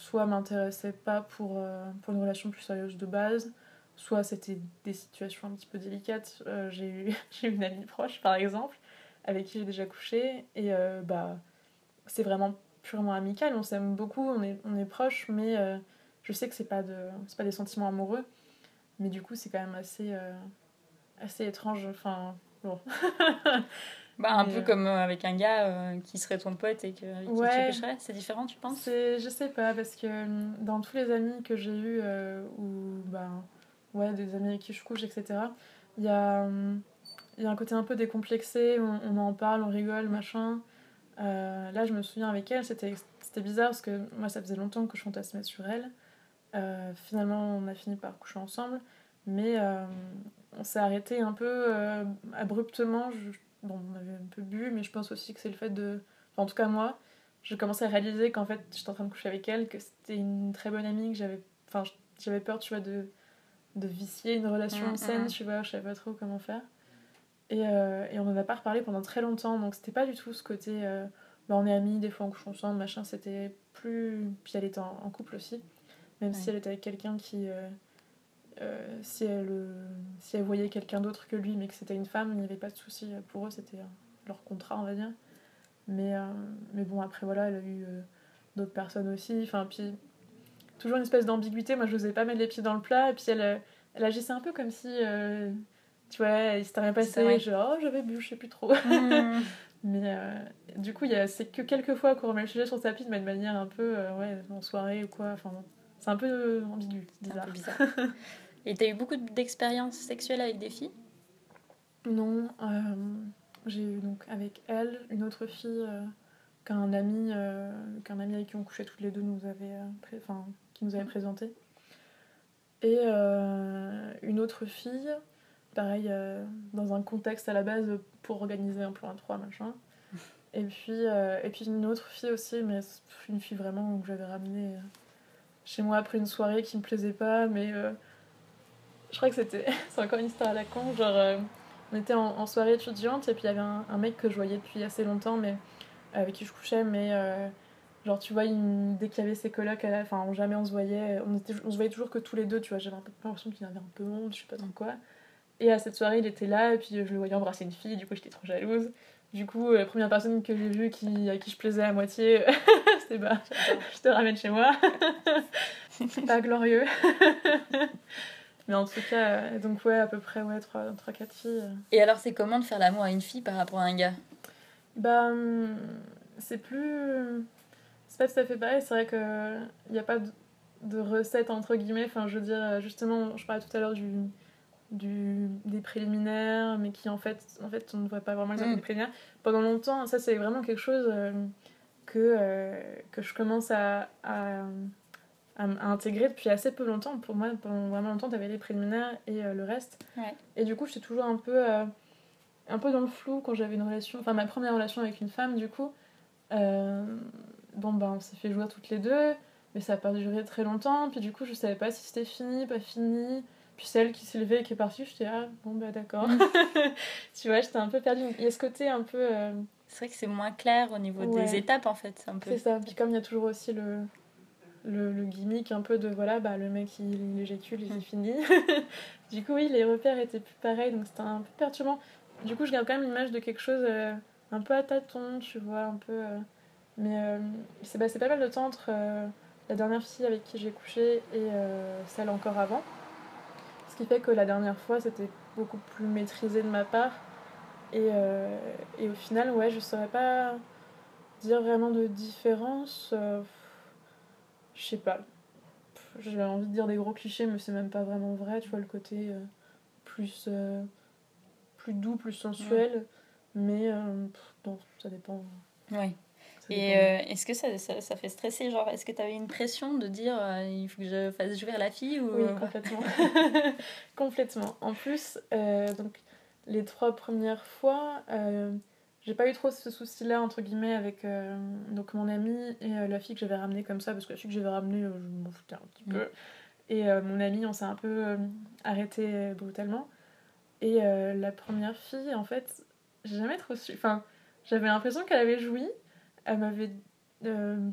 [SPEAKER 1] soit m'intéressaient pas pour, euh, pour une relation plus sérieuse de base, soit c'était des situations un petit peu délicates. Euh, j'ai eu, eu une amie proche, par exemple, avec qui j'ai déjà couché, et euh, bah, c'est vraiment purement amical, on s'aime beaucoup, on est, on est proches, mais je sais que c'est pas, de, pas des sentiments amoureux, mais du coup c'est quand même assez, assez étrange, enfin, bon.
[SPEAKER 2] Bah, un
[SPEAKER 1] Mais,
[SPEAKER 2] peu
[SPEAKER 1] euh,
[SPEAKER 2] comme euh, avec un gars euh, qui serait ton pote et que, avec qui
[SPEAKER 1] Ouais.
[SPEAKER 2] tu pêcherais. C'est différent, tu penses?
[SPEAKER 1] C'est, je sais pas, parce que hum, dans tous les amis que j'ai eus, euh, ou ben, ouais, des amis avec qui je couche, etc., il y a, hum, y a un côté un peu décomplexé, on, on en parle, on rigole, machin. Euh, là, je me souviens avec elle, c'était, c'était bizarre parce que moi, ça faisait longtemps que je fantasmais sur elle. Finalement, on a fini par coucher ensemble, mais on s'est arrêté un peu abruptement. Je- bon, on avait un peu bu, mais je pense aussi que c'est le fait de. Enfin, en tout cas, moi, j'ai commencé à réaliser qu'en fait j'étais en train de coucher avec elle, que c'était une très bonne amie, que j'avais enfin j'avais peur tu vois de, de vicier une relation
[SPEAKER 2] Mm,
[SPEAKER 1] saine,
[SPEAKER 2] mm.
[SPEAKER 1] tu vois, je savais pas trop comment faire. Et, euh, et on en a pas reparlé pendant très longtemps, donc c'était pas du tout ce côté euh, bah, on est amis, des fois on couche ensemble, machin, c'était plus. Puis elle était en, en couple aussi, même si elle était avec quelqu'un qui. euh, euh, si, elle, euh, si elle voyait quelqu'un d'autre que lui, mais que c'était une femme, il n'y avait pas de souci pour eux, c'était euh, leur contrat, on va dire. Mais, euh, mais bon, après, voilà, elle a eu euh, d'autres personnes aussi. Enfin, puis, toujours une espèce d'ambiguïté. Moi, je n'osais pas mettre les pieds dans le plat. Et puis, elle, elle agissait un peu comme si, euh, tu vois, il s'était rien passé. Genre, oh, j'avais bu, je sais plus trop.
[SPEAKER 2] Hmm.
[SPEAKER 1] Mais du coup, c'est que quelques fois qu'on remet le sujet sur le tapis, mais de manière un peu, ouais, en soirée ou quoi. Enfin, c'est un peu ambigu,
[SPEAKER 2] C'est un
[SPEAKER 1] bizarre.
[SPEAKER 2] peu bizarre. Et t'as eu beaucoup d'expériences sexuelles avec des filles?
[SPEAKER 1] Non, euh, j'ai eu donc avec elle une autre fille euh, qu'un ami, euh, qu'un ami avec qui on couchait toutes les deux nous avait, pré- qui nous avait présenté. Et une autre fille, pareil, dans un contexte à la base pour organiser un plan à trois, machin. Et puis, et puis une autre fille aussi, mais une fille vraiment que j'avais ramenée chez moi après une soirée qui me plaisait pas, mais je crois que c'était. c'est encore une histoire à la con, genre. euh, on était en, en soirée étudiante et puis il y avait un, un mec que je voyais depuis assez longtemps, mais avec qui je couchais, mais euh, genre tu vois, il- dès qu'il y avait ses colocs, à la- jamais on se voyait, on, était, on se voyait toujours que tous les deux, tu vois, j'avais un peu l'impression qu'il avait un peu honte, je sais pas trop quoi. Et à cette soirée, il était là et puis je le voyais embrasser une fille, du coup j'étais trop jalouse. Du coup, la première personne que j'ai vue qui, à qui je plaisais à moitié, c'était bah, je te ramène chez moi. pas glorieux. Mais en tout cas, euh, donc ouais, à peu près, ouais, 3-4 filles. euh.
[SPEAKER 2] Et alors, c'est comment de faire l'amour à une fille par rapport à un gars?
[SPEAKER 1] Bah, hum, c'est plus. C'est pas tout à fait pareil, c'est vrai qu'il n'y a pas de, recette entre guillemets. Enfin, je veux dire, justement, je parlais tout à l'heure du, du, des préliminaires, mais qui en fait, en fait on ne devrait pas vraiment les
[SPEAKER 2] Mm.
[SPEAKER 1] des préliminaires. Pendant longtemps, ça c'est vraiment quelque chose euh, que, euh, que je commence à, à, à, à intégrer depuis assez peu longtemps. Pour moi, pendant vraiment longtemps, tu avais les préliminaires et euh, le reste.
[SPEAKER 2] Ouais.
[SPEAKER 1] Et du coup, j'étais toujours un peu, euh, un peu dans le flou quand j'avais une relation, enfin ma première relation avec une femme, du coup. Euh, bon, bah, on s'est fait jouer toutes les deux, mais ça n'a pas duré très longtemps. Puis du coup, je savais pas si c'était fini, pas fini. Puis celle qui s'est levée et qui est partie, j'étais ah, bon, bah d'accord. tu vois, j'étais un peu perdue. Il y a ce côté un peu. euh,
[SPEAKER 2] C'est vrai que c'est moins clair au niveau
[SPEAKER 1] Ouais.
[SPEAKER 2] des étapes, en fait.
[SPEAKER 1] C'est ça. Puis comme il y a toujours aussi le, le, le gimmick un peu de voilà, bah, le mec il, il éjacule et c'est
[SPEAKER 2] Mm.
[SPEAKER 1] fini. du coup, oui, les repères étaient plus pareils, donc c'était un peu perturbant. Du coup, je garde quand même l'image de quelque chose euh, un peu à tâtons, tu vois, un peu. euh, Mais euh, c'est passé pas mal de temps entre euh, la dernière fille avec qui j'ai couché et celle encore avant. Ce qui fait que la dernière fois, c'était beaucoup plus maîtrisé de ma part. Et, et au final, ouais, je saurais pas dire vraiment de différence. Je sais pas. J'ai envie de dire des gros clichés, mais c'est même pas vraiment vrai. Tu vois, le côté euh, plus, euh, plus doux, plus sensuel. Mais euh, pff, bon, ça dépend. Ça
[SPEAKER 2] Et euh, est-ce que ça, ça, ça fait stresser Genre, est-ce que tu avais une pression de dire il faut que je fasse jouer la fille ou...
[SPEAKER 1] Oui, complètement. complètement. En plus, donc, les trois premières fois, j'ai pas eu trop ce souci-là, entre guillemets, avec euh, donc, mon amie et euh, la fille que j'avais ramenée comme ça, parce que la fille que j'avais ramenée, euh, je m'en foutais un petit peu. Et mon amie, on s'est un peu arrêté brutalement. Et la première fille, en fait, j'ai jamais trop su. Enfin, j'avais l'impression qu'elle avait joui. Elle m'avait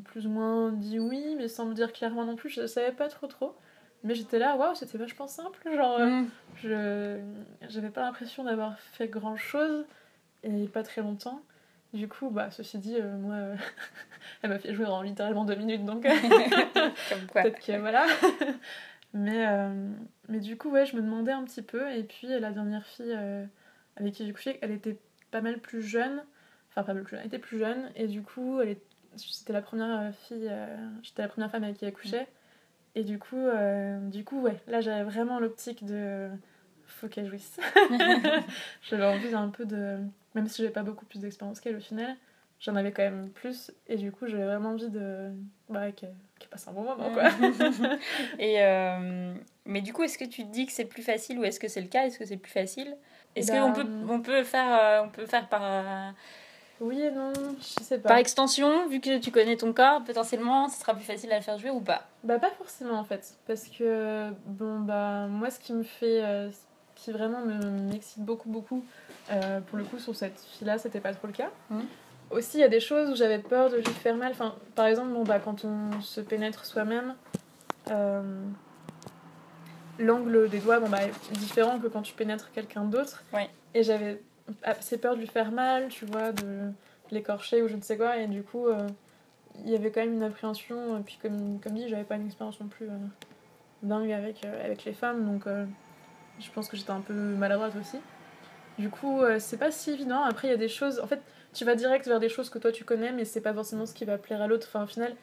[SPEAKER 1] plus ou moins dit oui, mais sans me dire clairement non plus. Je savais pas trop trop. Mais j'étais là, waouh, c'était vachement simple. Genre,
[SPEAKER 2] Mm.
[SPEAKER 1] je j'avais pas l'impression d'avoir fait grand chose et pas très longtemps. Du coup, bah, ceci dit, euh, moi, euh, elle m'a fait jouer en littéralement deux minutes, donc euh,
[SPEAKER 2] Comme quoi.
[SPEAKER 1] peut-être que voilà. mais, euh, mais du coup, ouais, je me demandais un petit peu. Et puis, la dernière fille avec qui j'ai couché, elle était pas mal plus jeune. Enfin, pas mal plus jeune, elle était plus jeune. Et du coup, elle est... c'était la première fille, j'étais la première femme avec qui elle couchait. Et du coup, du coup, ouais, là, j'avais vraiment l'optique de. Faut qu'elle jouisse. j'avais envie un peu de. Même si j'avais pas beaucoup plus d'expérience qu'elle au final, j'en avais quand même plus. Et du coup, j'avais vraiment envie de. Bah, qu'elle qu'elle passe un bon moment, quoi.
[SPEAKER 2] Et euh, mais du coup, est-ce que tu te dis que c'est plus facile ou est-ce que c'est le cas? Est-ce que c'est plus facile? Est-ce
[SPEAKER 1] Ben,
[SPEAKER 2] qu'on peut, on peut faire, euh, on peut faire par, euh,
[SPEAKER 1] Oui et non, je sais pas.
[SPEAKER 2] par extension, vu que tu connais ton corps, potentiellement, ce sera plus facile à le faire jouer ou pas?
[SPEAKER 1] Bah pas forcément en fait, parce que bon bah moi ce qui me fait, qui vraiment me m'excite beaucoup beaucoup, euh, pour le coup sur cette fille-là c'était pas trop le cas.
[SPEAKER 2] Mhm.
[SPEAKER 1] Aussi il y a des choses où j'avais peur de lui faire mal, enfin par exemple bon bah quand on se pénètre soi-même, euh, l'angle des doigts bon bah est différent que quand tu pénètres quelqu'un d'autre.
[SPEAKER 2] Ouais.
[SPEAKER 1] Et j'avais assez peur de lui faire mal, tu vois, de l'écorcher ou je ne sais quoi, et du coup euh, il y avait quand même une appréhension. Et puis, comme, comme dit, j'avais pas une expérience non plus dingue avec, avec les femmes, donc je pense que j'étais un peu maladroite aussi. Du coup, euh, c'est pas si évident. Après, il y a des choses. En fait, tu vas direct vers des choses que toi tu connais, mais c'est pas forcément ce qui va plaire à l'autre. Enfin, au final,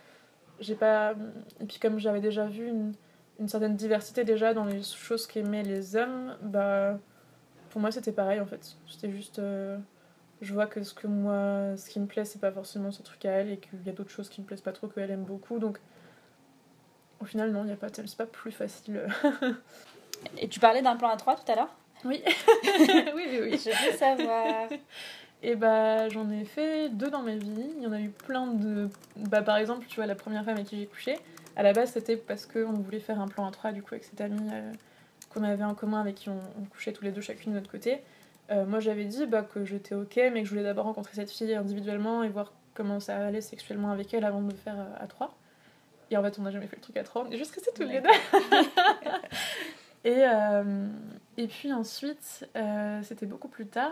[SPEAKER 1] j'ai pas. Et puis, comme j'avais déjà vu une, une certaine diversité déjà dans les choses qu'aimaient les hommes, bah. Pour moi, c'était pareil en fait. C'était juste. euh, je vois que ce que moi, ce qui me plaît, c'est pas forcément ce truc à elle et qu'il y a d'autres choses qui me plaisent pas trop qu'elle aime beaucoup. Donc, au final, non, il y a pas tel- c'est pas plus facile.
[SPEAKER 2] Et tu parlais d'un plan à 3 tout à l'heure
[SPEAKER 1] Oui, oui, oui, oui.
[SPEAKER 2] Je veux savoir.
[SPEAKER 1] Et bah, j'en ai fait deux dans ma vie. Il y en a eu plein de. Bah, par exemple, tu vois, la première femme avec qui j'ai couché, à la base, c'était parce qu'on voulait faire un plan à trois, du coup, avec cette amie euh, qu'on avait en commun, avec qui on, on couchait tous les deux, chacune de notre côté. Euh, moi, j'avais dit bah, que j'étais ok, mais que je voulais d'abord rencontrer cette fille individuellement et voir comment ça allait sexuellement avec elle avant de le faire euh, à trois. Et en fait, on n'a jamais fait le truc à trois, on est juste restés tous les deux. et, euh, et puis ensuite, euh, c'était beaucoup plus tard,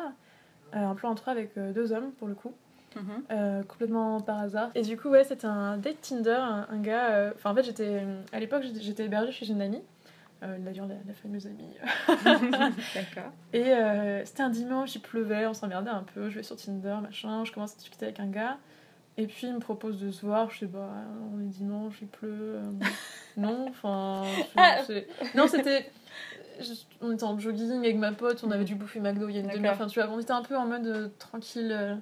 [SPEAKER 1] euh, un plan en trois avec deux hommes pour le coup.
[SPEAKER 2] Mhm.
[SPEAKER 1] Euh, complètement par hasard. Et du coup, ouais, c'était un date Tinder, un, un gars. euh, Enfin, en fait, j'étais. À l'époque, j'étais- hébergée chez une amie. Euh, D'ailleurs, la, la fameuse amie.
[SPEAKER 2] D'accord.
[SPEAKER 1] Et c'était un dimanche, il pleuvait, on s'emmerdait un peu. Je vais sur Tinder, machin. Je commence à discuter avec un gars. Et puis, il me propose de se voir. Je sais pas, on est dimanche, il pleut. non, enfin. Non, c'était. On était en jogging avec ma pote, on avait dû bouffer McDo il y a une demi-heure. Enfin, tu vois, on était un peu en mode euh, tranquille. euh,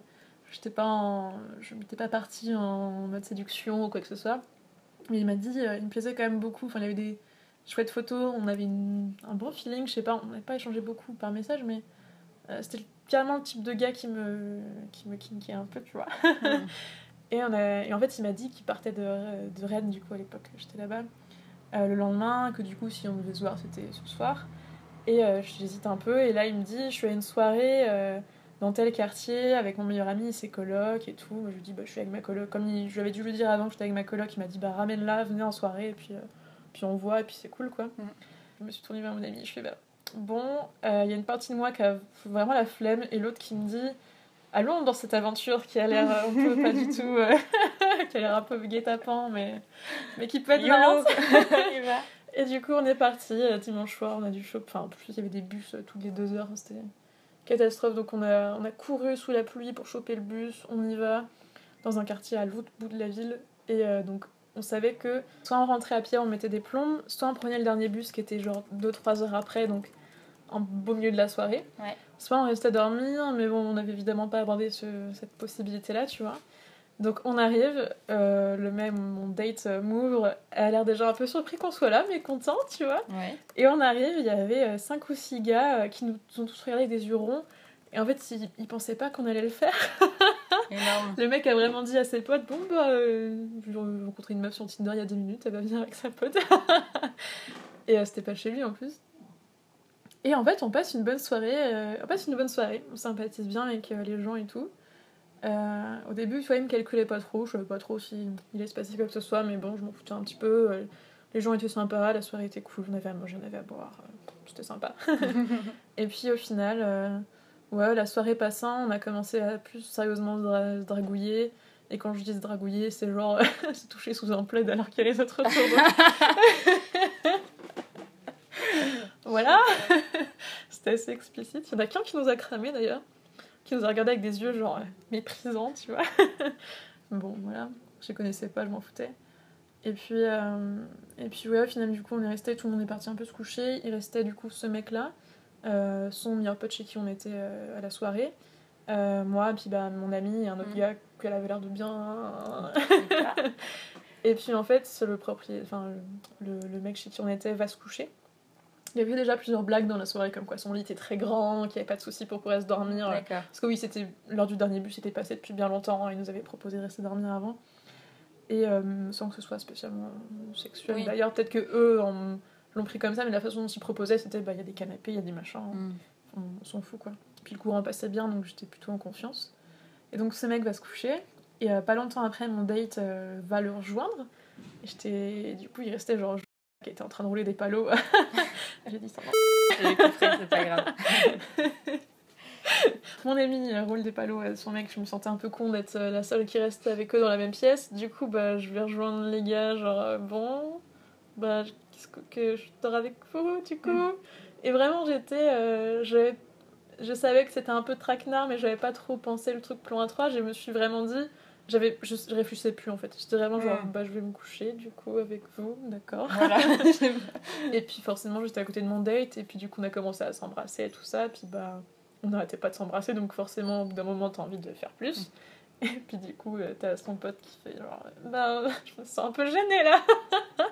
[SPEAKER 1] J'étais pas en... Je m'étais pas partie en mode séduction ou quoi que ce soit. Mais il m'a dit, euh, il me plaisait quand même beaucoup. Enfin, il y avait des chouettes photos, on avait une- un bon feeling, je sais pas, on n'avait pas échangé beaucoup par message, mais c'était carrément le type de gars qui me, qui me kinkait un peu, tu vois.
[SPEAKER 2] Mhm.
[SPEAKER 1] et, on a, et en fait, il m'a dit qu'il partait de, de Rennes, du coup, à l'époque, j'étais là-bas, euh, le lendemain, que du coup, si on devait se voir, c'était ce soir. Et euh, j'hésite un peu, et là, il me dit, je suis à une soirée euh, dans tel quartier avec mon meilleur ami ses colocs et tout. Je lui dis, bah, je suis avec ma coloc. Comme il- je lui avais dû lui dire avant que j'étais avec ma coloc, il m'a dit, bah, ramène-la, venez en soirée, et puis, euh, puis on voit, et puis c'est cool, quoi.
[SPEAKER 2] Mhm.
[SPEAKER 1] Je me suis tournée vers mon ami, je fais, bah, bon, il y a une partie de moi qui a vraiment la flemme, et l'autre qui me dit, allons dans cette aventure qui a l'air euh, un peu pas du tout, euh, qui a l'air un peu guet-apens, mais, mais qui peut être marrante. Et du coup, on est parti euh, dimanche soir, on a dû choper. Enfin, en plus, il y avait des bus toutes les deux heures, c'était catastrophe. Donc, on a, on a couru sous la pluie pour choper le bus, on y va dans un quartier à l'autre bout de la ville. Et euh, donc, on savait que soit on rentrait à pied, on mettait des plombs, soit on prenait le dernier bus qui était genre 2-3 heures après, donc en beau milieu de la soirée.
[SPEAKER 2] Ouais.
[SPEAKER 1] Soit on restait dormir, mais bon, on n'avait évidemment pas abordé ce- cette possibilité-là, tu vois. Donc on arrive, euh, le même, mon date euh, m'ouvre, elle a l'air déjà un peu surpris qu'on soit là, mais content, tu vois.
[SPEAKER 2] Ouais.
[SPEAKER 1] Et on arrive, il y avait 5 ou 6 gars euh, qui nous ont tous regardé avec des yeux ronds. Et en fait, ils, ils pensaient pas qu'on allait le faire.
[SPEAKER 2] Énorme.
[SPEAKER 1] Le mec a vraiment dit à ses potes Bon, bah, euh, j'ai rencontré une meuf sur Tinder il y a deux minutes, elle va venir avec sa pote. Et euh, c'était pas chez lui en plus. Et en fait, on passe une bonne soirée. euh, on passe une bonne soirée. On sympathise bien avec euh, les gens et tout. Euh, au début, tu vois, il me calculait pas trop. Je savais pas trop si il allait se passer quoi que ce soit, mais bon, je m'en foutais un petit peu. Les gens étaient sympas, la soirée était cool. J'en avais à manger, j'en avais à boire. C'était sympa. et puis au final, ouais, la soirée passant, on a commencé à plus sérieusement se dra- se dragouiller. Et quand je dis se dragouiller, c'est genre se toucher sous un plaid alors qu'il y a les autres autour. Voilà. C'était assez explicite. Il y en a qu'un qui nous a cramé d'ailleurs. Qui nous a regardé avec des yeux genre euh, méprisants, tu vois. bon, voilà. Je les connaissais pas, je m'en foutais. Et puis, euh, et puis ouais, au final, du coup, on est resté, tout le monde est parti un peu se coucher. Il restait du coup ce mec-là, euh, son meilleur pote chez qui on était euh, à la soirée. Moi, puis bah, mon ami et un autre
[SPEAKER 2] Mhm.
[SPEAKER 1] gars qu'elle avait l'air de bien. et puis en fait, le propriétaire, enfin le, le mec chez qui on était va se coucher. Il y avait déjà plusieurs blagues dans la soirée, comme quoi son lit était très grand, qu'il n'y avait pas de souci pour pouvoir se dormir. Parce que oui, c'était l'heure du dernier bus, c'était passé depuis bien longtemps. Il nous avait proposé de rester dormir avant. Et euh, sans que ce soit spécialement sexuel.
[SPEAKER 2] Oui.
[SPEAKER 1] D'ailleurs, peut-être que eux en- l'ont pris comme ça, mais la façon dont ils proposaient, c'était bah, il y a des canapés, il y a des machins.
[SPEAKER 2] Mm.
[SPEAKER 1] On, on s'en fout quoi. Puis le courant passait bien, donc j'étais plutôt en confiance. Et donc ce mec va se coucher. Et euh, pas longtemps après, mon date euh, va le rejoindre. Et j'étais. Du coup, il restait genre. Qui était en train de rouler des palos. J'ai dit ça.
[SPEAKER 2] J'ai compris, c'est pas grave.
[SPEAKER 1] Mon ami roule des palos à son mec, je me sentais un peu con d'être euh, la seule qui reste avec eux dans la même pièce. Du coup, bah, je vais rejoindre les gars, genre, euh, bon, bah, qu'est-ce que, que je dors avec vous, du coup? Et vraiment, j'étais. euh, je savais que c'était un peu traquenard, mais j'avais pas trop pensé le truc plan à trois. Je me suis vraiment dit. J'avais, je, je réfléchissais plus en fait. J'étais vraiment genre,
[SPEAKER 2] Mm.
[SPEAKER 1] bah, je vais me coucher du coup avec vous, d'accord.
[SPEAKER 2] Voilà.
[SPEAKER 1] Et puis forcément, j'étais à côté de mon date, et puis du coup, on a commencé à s'embrasser et tout ça, puis bah, on n'arrêtait pas de s'embrasser, donc forcément, au bout d'un moment, t'as envie de faire plus. Et puis du coup, euh, t'as son pote qui fait genre, bah, je me sens un peu gênée là.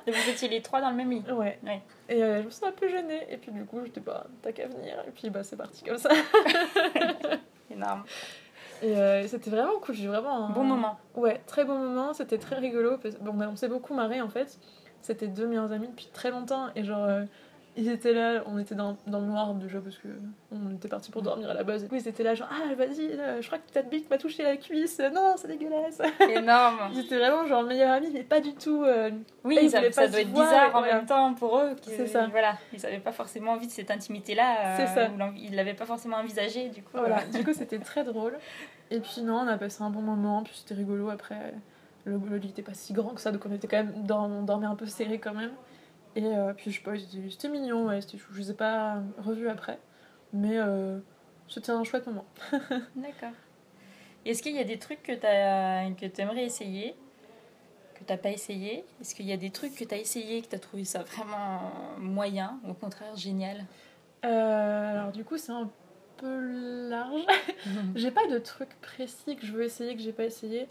[SPEAKER 2] Et vous étiez les trois dans le même lit.
[SPEAKER 1] Ouais.
[SPEAKER 2] Ouais.
[SPEAKER 1] Et euh, je me sens un peu gênée, et puis du coup, j'étais pas, t'as qu'à venir, et puis bah, c'est parti comme ça.
[SPEAKER 2] Énorme.
[SPEAKER 1] Et euh, c'était vraiment cool, j'ai vraiment un
[SPEAKER 2] Bon moment.
[SPEAKER 1] Ouais, très bon moment, c'était très rigolo. parce- bon, on s'est beaucoup marré en fait. C'était deux meilleurs amis depuis très longtemps et genre euh, ils étaient là, on était dans, dans le noir déjà parce que on était parti pour dormir à la base. Et ils étaient là genre ah vas-y, euh, je crois que ta bite m'a touché la cuisse. Non, c'est dégueulasse.
[SPEAKER 2] Énorme.
[SPEAKER 1] Ils étaient vraiment genre meilleurs amis mais pas du tout. euh,
[SPEAKER 2] Oui,
[SPEAKER 1] ils
[SPEAKER 2] ça, ça doit être
[SPEAKER 1] voir,
[SPEAKER 2] bizarre en même temps pour eux.
[SPEAKER 1] C'est ça.
[SPEAKER 2] Voilà, ils n'avaient pas forcément envie de cette intimité-là.
[SPEAKER 1] C'est ça.
[SPEAKER 2] ou l'envie- Ils l'avaient pas forcément envisagé, du coup.
[SPEAKER 1] Voilà,
[SPEAKER 2] euh,
[SPEAKER 1] du coup c'était très drôle. Et puis non, on a passé un bon moment, puis c'était rigolo après. Le, le lit était pas si grand que ça, donc on était quand même dans, on dormait un peu serré quand même. Et euh, puis je sais pas, c'était c'était mignon, ouais, c'était chou. je les ai pas revus après. Mais euh, c'était un chouette moment.
[SPEAKER 2] D'accord. Est-ce qu'il y a des trucs que tu que aimerais essayer que t'as pas essayé? Est-ce qu'il y a des trucs que tu as essayé que tu as trouvé ça vraiment moyen ou au contraire génial?
[SPEAKER 1] Euh, alors du coup c'est un peu large. j'ai pas de trucs précis que je veux essayer que j'ai pas essayé.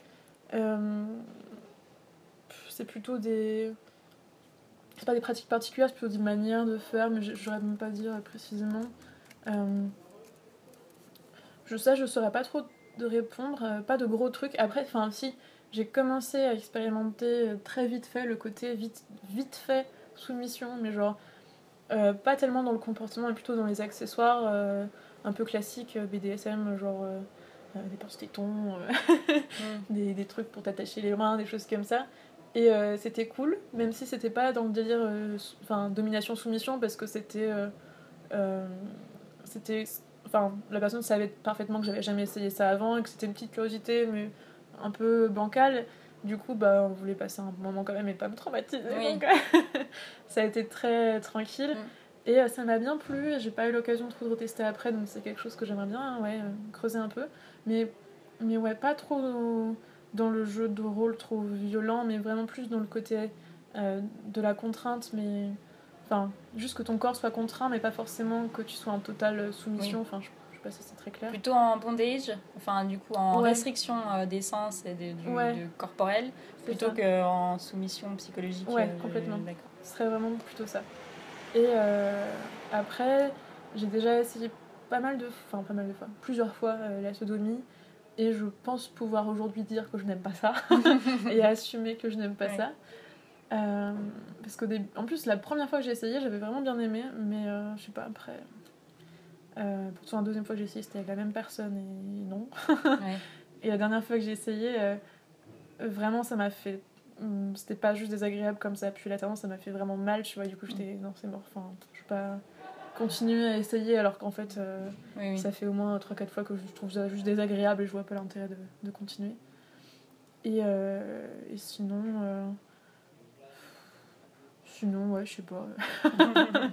[SPEAKER 1] C'est plutôt des. C'est pas des pratiques particulières, c'est plutôt des manières de faire, mais je j'aurais même pas dire précisément. Euh, je sais, je saurais pas trop de répondre, euh, pas de gros trucs. Après, enfin si, j'ai commencé à expérimenter euh, très vite fait le côté vite, vite fait soumission, mais genre euh, pas tellement dans le comportement, mais plutôt dans les accessoires un peu classiques BDSM, genre des pince-tétons, euh, des, des trucs pour t'attacher les mains, des choses comme ça. Et euh, c'était cool, même si c'était pas dans le délire euh, enfin domination-soumission, parce que c'était. euh, c'était. Enfin, la personne savait parfaitement que j'avais jamais essayé ça avant et que c'était une petite curiosité, mais un peu bancale. Du coup, bah, on voulait passer un moment quand même et pas me traumatiser.
[SPEAKER 2] Oui.
[SPEAKER 1] donc, ça a été très tranquille.
[SPEAKER 2] Mm.
[SPEAKER 1] Et ça m'a bien plu. J'ai pas eu l'occasion trop de retester après, donc c'est quelque chose que j'aimerais bien ouais, creuser un peu. Mais, mais ouais, pas trop dans, le jeu de rôle trop violent, mais vraiment plus dans le côté euh, de la contrainte, mais. Enfin, juste que ton corps soit contraint, mais pas forcément que tu sois en totale soumission. Enfin, je, je sais pas si c'est très clair.
[SPEAKER 2] Plutôt en bondage, enfin du coup en
[SPEAKER 1] Ouais.
[SPEAKER 2] restriction euh, des sens et de, du,
[SPEAKER 1] Ouais.
[SPEAKER 2] de corporel, plutôt qu'en soumission psychologique.
[SPEAKER 1] Ouais,
[SPEAKER 2] euh,
[SPEAKER 1] complètement.
[SPEAKER 2] D'accord.
[SPEAKER 1] Ce serait vraiment plutôt ça. Et euh, après, j'ai déjà essayé pas mal de enfin pas mal de fois, plusieurs fois euh, la sodomie. Et je pense pouvoir aujourd'hui dire que je n'aime pas ça et assumer que je n'aime pas
[SPEAKER 2] Ouais.
[SPEAKER 1] ça. Euh, parce qu'au début, en plus, la première fois que j'ai essayé, j'avais vraiment bien aimé, mais euh, je sais pas, après. Euh, pourtant, la deuxième fois que j'ai essayé, c'était avec la même personne et non.
[SPEAKER 2] Ouais.
[SPEAKER 1] Et la dernière fois que j'ai essayé, euh, vraiment, ça m'a fait. hum, C'était pas juste désagréable comme ça, puis la tendance, ça m'a fait vraiment mal, tu vois. Du coup, j'étais. Non, c'est mort. Enfin, je vais pas continuer à essayer alors qu'en fait, euh,
[SPEAKER 2] Oui, oui.
[SPEAKER 1] ça fait au moins 3-4 fois que je trouve ça juste désagréable et je vois pas l'intérêt de, de continuer. Et, euh, et sinon. euh, Sinon, ouais, je sais pas.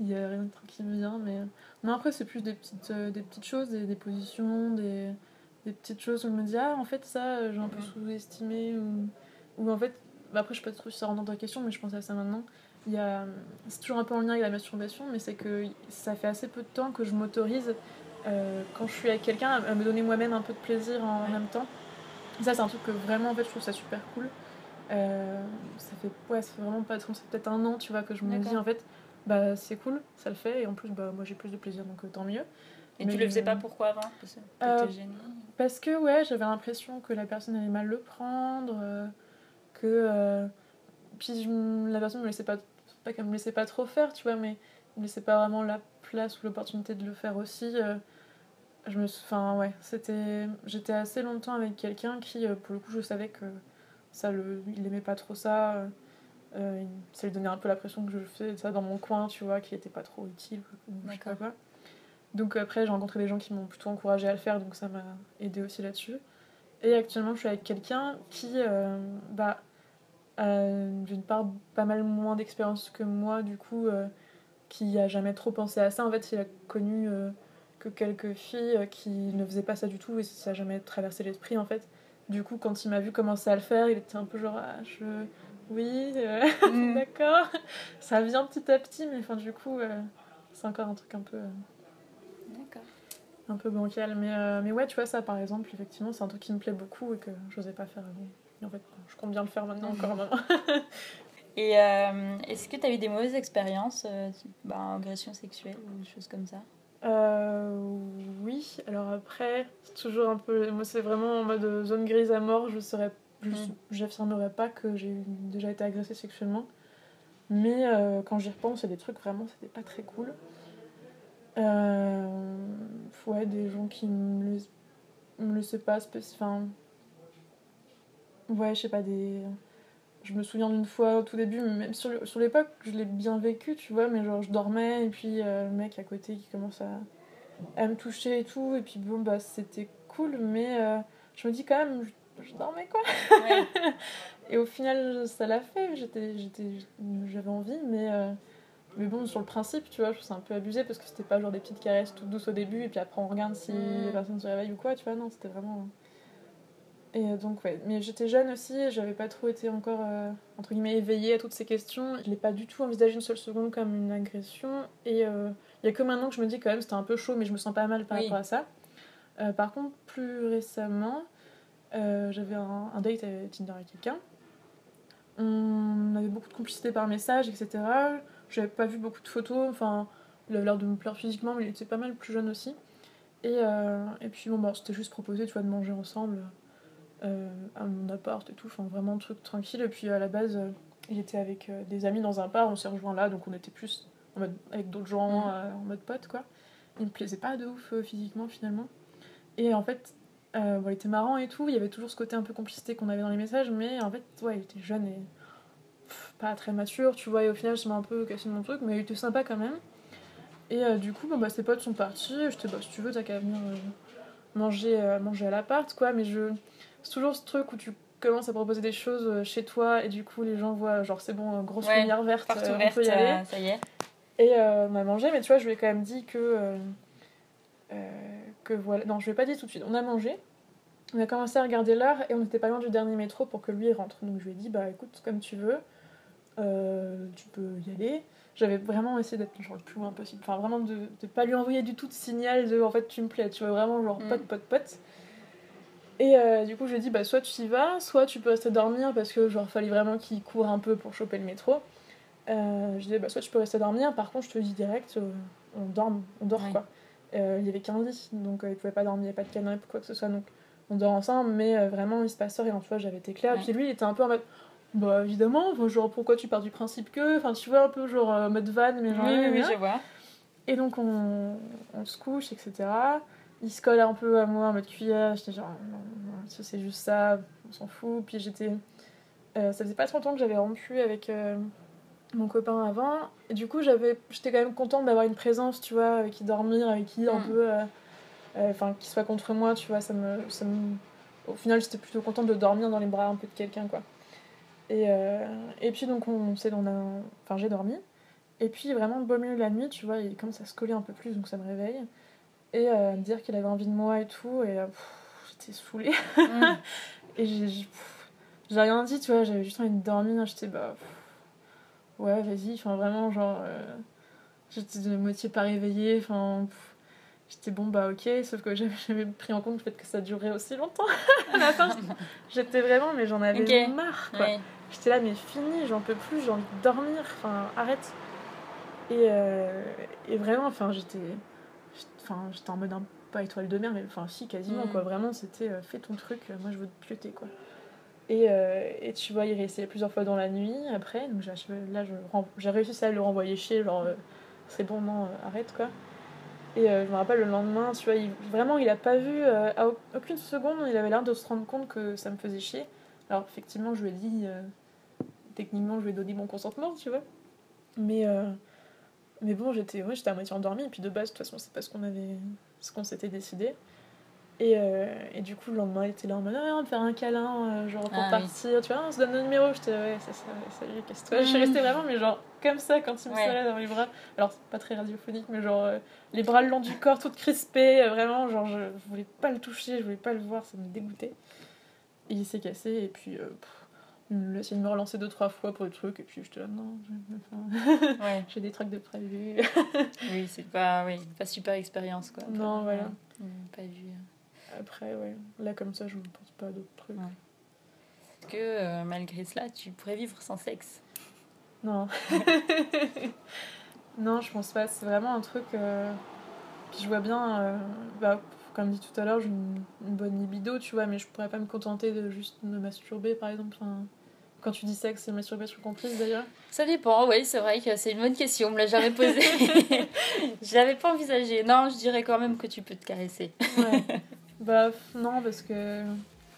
[SPEAKER 1] Il y a rien qui me vient, mais. Non, après, c'est plus des petites, des petites choses, des, des positions, des, des petites choses où je me dis, ah, en fait, ça, j'ai un peu sous-estimé. Ou, ou en fait, bah, après, je sais pas trop si ça rentre dans ta question, mais je pense à ça maintenant. Il y a, c'est toujours un peu en lien avec la masturbation, mais c'est que ça fait assez peu de temps que je m'autorise, euh, quand je suis avec quelqu'un, à, me donner moi-même un peu de plaisir en, même temps. Et ça, c'est un truc que vraiment, en fait, je trouve ça super cool. Euh, ça fait, ouais, ça fait vraiment pas trop, c'est peut-être un an, tu vois, que je me dis, en fait, bah, c'est cool, ça le fait, et en plus, bah, moi, j'ai plus de plaisir, donc euh, tant mieux.
[SPEAKER 2] Et
[SPEAKER 1] Mais,
[SPEAKER 2] tu le faisais pas pourquoi avant? Parce que
[SPEAKER 1] Parce que ouais, j'avais l'impression que la personne allait mal le prendre, que puis la personne me laissait pas pas qu'elle me laissait pas trop faire, tu vois, mais me laissait pas vraiment la place ou l'opportunité de le faire aussi. euh, je me enfin ouais, c'était j'étais assez longtemps avec quelqu'un qui euh, pour le coup, je savais que ça le il aimait pas trop ça. euh, ça lui donnait un peu l'impression que je faisais ça dans mon coin, tu vois, qui était pas trop utile, ou je sais pas
[SPEAKER 2] D'accord.
[SPEAKER 1] quoi. Donc après, j'ai rencontré des gens qui m'ont plutôt encouragé à le faire, donc ça m'a aidé aussi là-dessus. Et actuellement, je suis avec quelqu'un qui, euh, bah, d'une part pas mal moins d'expérience que moi, du coup, euh, qui a jamais trop pensé à ça. En fait, il a connu euh, que quelques filles euh, qui ne faisaient pas ça du tout et ça n'a jamais traversé l'esprit, en fait. Du coup, quand il m'a vu commencer à le faire, il était un peu genre, ah, je... Oui, euh,
[SPEAKER 2] Mm.
[SPEAKER 1] d'accord. Ça vient petit à petit, mais enfin, du coup, euh, c'est encore un truc un peu... euh,
[SPEAKER 2] D'accord.
[SPEAKER 1] un peu bancal. Mais, euh, mais ouais, tu vois, ça par exemple, effectivement, c'est un truc qui me plaît beaucoup et que j'osais pas faire avant. Et en fait, je compte bien le faire maintenant encore maintenant.
[SPEAKER 2] Et euh, est-ce que tu as eu des mauvaises expériences, euh, type, bah, agression sexuelle ou des choses comme ça?
[SPEAKER 1] Euh, oui, alors après, c'est toujours un peu. Moi, c'est vraiment en mode zone grise à mort. Je serais.
[SPEAKER 2] Mm.
[SPEAKER 1] J'affirmerais pas que j'ai déjà été agressée sexuellement. Mais euh, quand j'y repense, c'est des trucs vraiment, c'était pas très cool. Euh, ouais, des gens qui me laissent, me laissaient pas Enfin. Ouais, je sais pas, des. Je me souviens d'une fois au tout début, même sur, le- sur l'époque, je l'ai bien vécu, tu vois, mais genre je dormais et puis euh, le mec à côté qui commence à, à me toucher et tout, et puis bon, bah c'était cool, mais euh, je me dis quand même, je, je dormais quoi.
[SPEAKER 2] Ouais.
[SPEAKER 1] Et au final, ça l'a fait, j'étais, j'étais, j'avais envie, mais, euh, mais bon, sur le principe, tu vois, je trouve ça un peu abusé parce que c'était pas genre des petites caresses toutes douces au début, et puis après on regarde si
[SPEAKER 2] Mm.
[SPEAKER 1] la personne se réveille ou quoi, tu vois, non, c'était vraiment. Et euh, donc, ouais, mais j'étais jeune aussi, j'avais pas trop été encore, euh, entre guillemets, éveillée à toutes ces questions. Je l'ai pas du tout envisagé une seule seconde comme une agression, et euh, il y a que maintenant que je me dis quand même c'était un peu chaud, mais je me sens pas mal par
[SPEAKER 2] Oui.
[SPEAKER 1] rapport à ça. Euh, par contre, plus récemment, j'avais un, un date avec Tinder avec quelqu'un. On avait beaucoup de complicité par message, etc. J'avais pas vu beaucoup de photos, enfin, il avait l'air de me plaire physiquement, mais il était pas mal plus jeune aussi. Et, et puis bon, bah, c'était juste proposé, tu vois, de manger ensemble à mon appart et tout, enfin vraiment un truc tranquille. Et puis à la base, euh, il était avec euh, des amis dans un bar, on s'est rejoint là, donc on était plus en mode, avec d'autres gens, euh, en mode pote quoi. Il me plaisait pas de ouf euh, physiquement finalement. Et en fait, euh, bon, il était marrant et tout, il y avait toujours ce côté un peu complicité qu'on avait dans les messages, mais en fait, ouais, il était jeune et pff, pas très mature, tu vois, et au final, ça m'a un peu cassé mon truc, mais il était sympa quand même. Et euh, du coup, bon, bah, ses potes sont partis, j'étais, bah, si tu veux, t'as qu'à venir euh, manger, euh, manger à l'appart, quoi, mais je. C'est toujours ce truc où tu commences à proposer des choses euh, chez toi, et du coup, les gens voient, genre, c'est bon, euh, grosse
[SPEAKER 2] Ouais,
[SPEAKER 1] lumière verte, euh, on peut y aller.
[SPEAKER 2] ça y est.
[SPEAKER 1] Et euh, on a mangé, mais tu vois, je lui ai quand même dit que. euh, euh, que voilà. Non, je lui ai pas dit tout de suite. On a mangé, on a commencé à regarder l'heure et on n'était pas loin du dernier métro pour que lui rentre. Donc je lui ai dit, bah écoute, comme tu veux, tu peux y aller. J'avais vraiment essayé d'être genre, le plus loin possible. Enfin, vraiment de ne pas lui envoyer du tout de signal de en fait tu me plais. Tu vois, vraiment genre
[SPEAKER 2] Mm.
[SPEAKER 1] pote, pote, pote. Et euh, du coup, je lui ai dit, bah soit tu y vas, soit tu peux rester dormir parce que genre fallait vraiment qu'il court un peu pour choper le métro. Euh, je disais, bah, soit tu peux rester dormir, par contre, je te dis direct, euh, on, dort, on dort
[SPEAKER 2] Ouais.
[SPEAKER 1] quoi. Euh, il y avait qu'un lit, donc il pouvait pas dormir, il n'y avait pas de canapé, quoi que ce soit, donc on dort ensemble, mais vraiment il se passe rien, tu vois, j'avais été claire.
[SPEAKER 2] Ouais.
[SPEAKER 1] Puis lui, il était un peu en mode, Bah évidemment, genre pourquoi tu pars du principe que, enfin tu vois un peu genre mode van, mais
[SPEAKER 2] Oui,
[SPEAKER 1] genre.
[SPEAKER 2] oui, oui,
[SPEAKER 1] hein.
[SPEAKER 2] je vois.
[SPEAKER 1] Et donc on, on se couche, etc. Il se colle un peu à moi en mode cuillère. J'étais genre, non, c'est juste ça, on s'en fout. Puis j'étais. euh, ça faisait pas trop longtemps que j'avais rompu avec euh, mon copain avant. Et du coup, j'avais, j'étais quand même contente d'avoir une présence, tu vois, avec qui dormir, avec qui un
[SPEAKER 2] Mm.
[SPEAKER 1] peu. euh, euh, Enfin, qui soit contre moi, tu vois. Ça me, ça me... Au final, j'étais plutôt contente de dormir dans les bras un peu de quelqu'un, quoi. Et, et puis, donc, on, s'est- on a. Enfin, j'ai dormi. Et puis vraiment, au beau milieu de la nuit, tu vois, il commence à se coller un peu plus, donc ça me réveille. Et euh, me dire qu'il avait envie de moi et tout, et euh, j'étais saoulée.
[SPEAKER 2] Mm.
[SPEAKER 1] Et j'ai j'ai- rien dit, tu vois, j'avais juste envie de dormir. J'étais, bah, pff, ouais, vas-y, enfin vraiment, genre, euh, j'étais de moitié pas réveillée, enfin, j'étais bon, bah, ok, sauf que j'avais jamais pris en compte le fait que ça durait aussi longtemps. à la fin, j'étais vraiment, mais j'en avais marre, quoi. J'étais là, mais fini, j'en peux plus, j'ai envie de dormir, enfin, arrête. Et, euh, et vraiment, enfin, j'étais. Enfin, j'étais en mode un pas étoile de mer, mais enfin, si, quasiment,
[SPEAKER 2] Mm.
[SPEAKER 1] quoi. Vraiment, c'était euh, fais ton truc, euh, moi je veux te pioter, quoi. Et, euh, et tu vois, il réessayait plusieurs fois dans la nuit après, donc là, j'ai réussi à le renvoyer chier, genre, euh, c'est bon, non, arrête, quoi. Et je me rappelle le lendemain, tu vois, il- vraiment, il a pas vu, à au- aucune seconde, il avait l'air de se rendre compte que ça me faisait chier. Alors, effectivement, je lui ai dit, techniquement, je lui ai donné mon consentement, tu vois. Mais, mais bon, j'étais ouais, j'étais à moitié endormie, et puis de base, de toute façon, c'est pas ce qu'on avait, ce qu'on s'était décidé. Et, euh, et du coup, le lendemain, il était là en mode, ah, on va faire un câlin, euh, genre pour
[SPEAKER 2] Ah oui.
[SPEAKER 1] partir, tu vois, on se donne nos numéros. J'étais, ouais, c'est ça, salut, casse-toi. Je suis
[SPEAKER 2] Mhm.
[SPEAKER 1] restée vraiment, mais genre, comme ça, quand il me
[SPEAKER 2] Ouais.
[SPEAKER 1] serrait dans les bras. Alors, c'est pas très radiophonique, mais genre, euh, les bras le long du corps, toute crispée, euh, vraiment, genre, je, je voulais pas le toucher, je voulais pas le voir, ça me dégoûtait. Et il s'est cassé, et puis, euh, pff, il me essayé de me relancer deux, trois fois pour le truc, et puis j'étais là, non,
[SPEAKER 2] Ouais.
[SPEAKER 1] j'ai des trucs de prévu.
[SPEAKER 2] Oui, c'est pas, oui, pas super expérience, quoi.
[SPEAKER 1] Non, voilà.
[SPEAKER 2] Mm, Pas vu.
[SPEAKER 1] Après, ouais, là, comme ça, je ne pense pas à d'autres trucs.
[SPEAKER 2] Ouais. Est-ce que, euh, malgré cela, tu pourrais vivre sans sexe?
[SPEAKER 1] Non. non, je pense pas. C'est vraiment un truc. euh, Puis je vois bien, euh, bah, comme dit tout à l'heure, j'ai une, une bonne libido, tu vois, mais je pourrais pas me contenter de juste me masturber, par exemple. Enfin, quand tu dis sexe, c'est masturbation comprise d'ailleurs.
[SPEAKER 2] Ça dépend, oui, c'est vrai que c'est une bonne question, on me l'a jamais posée. je l'avais pas envisagé. Non, je dirais quand même que tu peux te caresser.
[SPEAKER 1] Ouais. bah, non, parce que.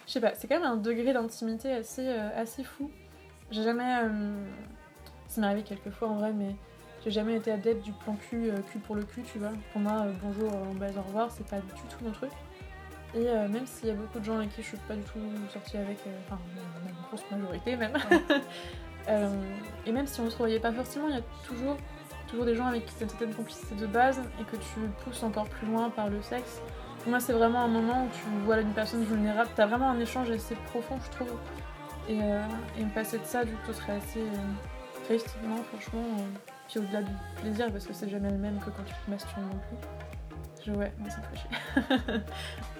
[SPEAKER 1] Je sais pas, c'est quand même un degré d'intimité assez, euh, assez fou. J'ai jamais. euh, Ça m'est arrivé quelques fois en vrai, mais j'ai jamais été adepte du plan cul, euh, cul pour le cul, tu vois. Pour moi, euh, bonjour, euh, base, au revoir, c'est pas du tout mon truc. Et euh, même s'il y a beaucoup de gens avec qui je suis pas du tout sortie avec, euh, enfin, une grosse majorité même. Euh, et même si on se revoyait pas forcément, il y a toujours, toujours des gens avec qui tu as une certaine complicité de base et que tu pousses encore plus loin par le sexe. Pour moi, c'est vraiment un moment où tu vois une personne vulnérable. T'as vraiment un échange assez profond, je trouve. Et, et me passer de ça, du coup, serait assez triste, non, franchement. Puis au-delà du plaisir, parce que c'est jamais le même que quand tu te masturbes non plus. Je, ouais, mais ça me fait chier.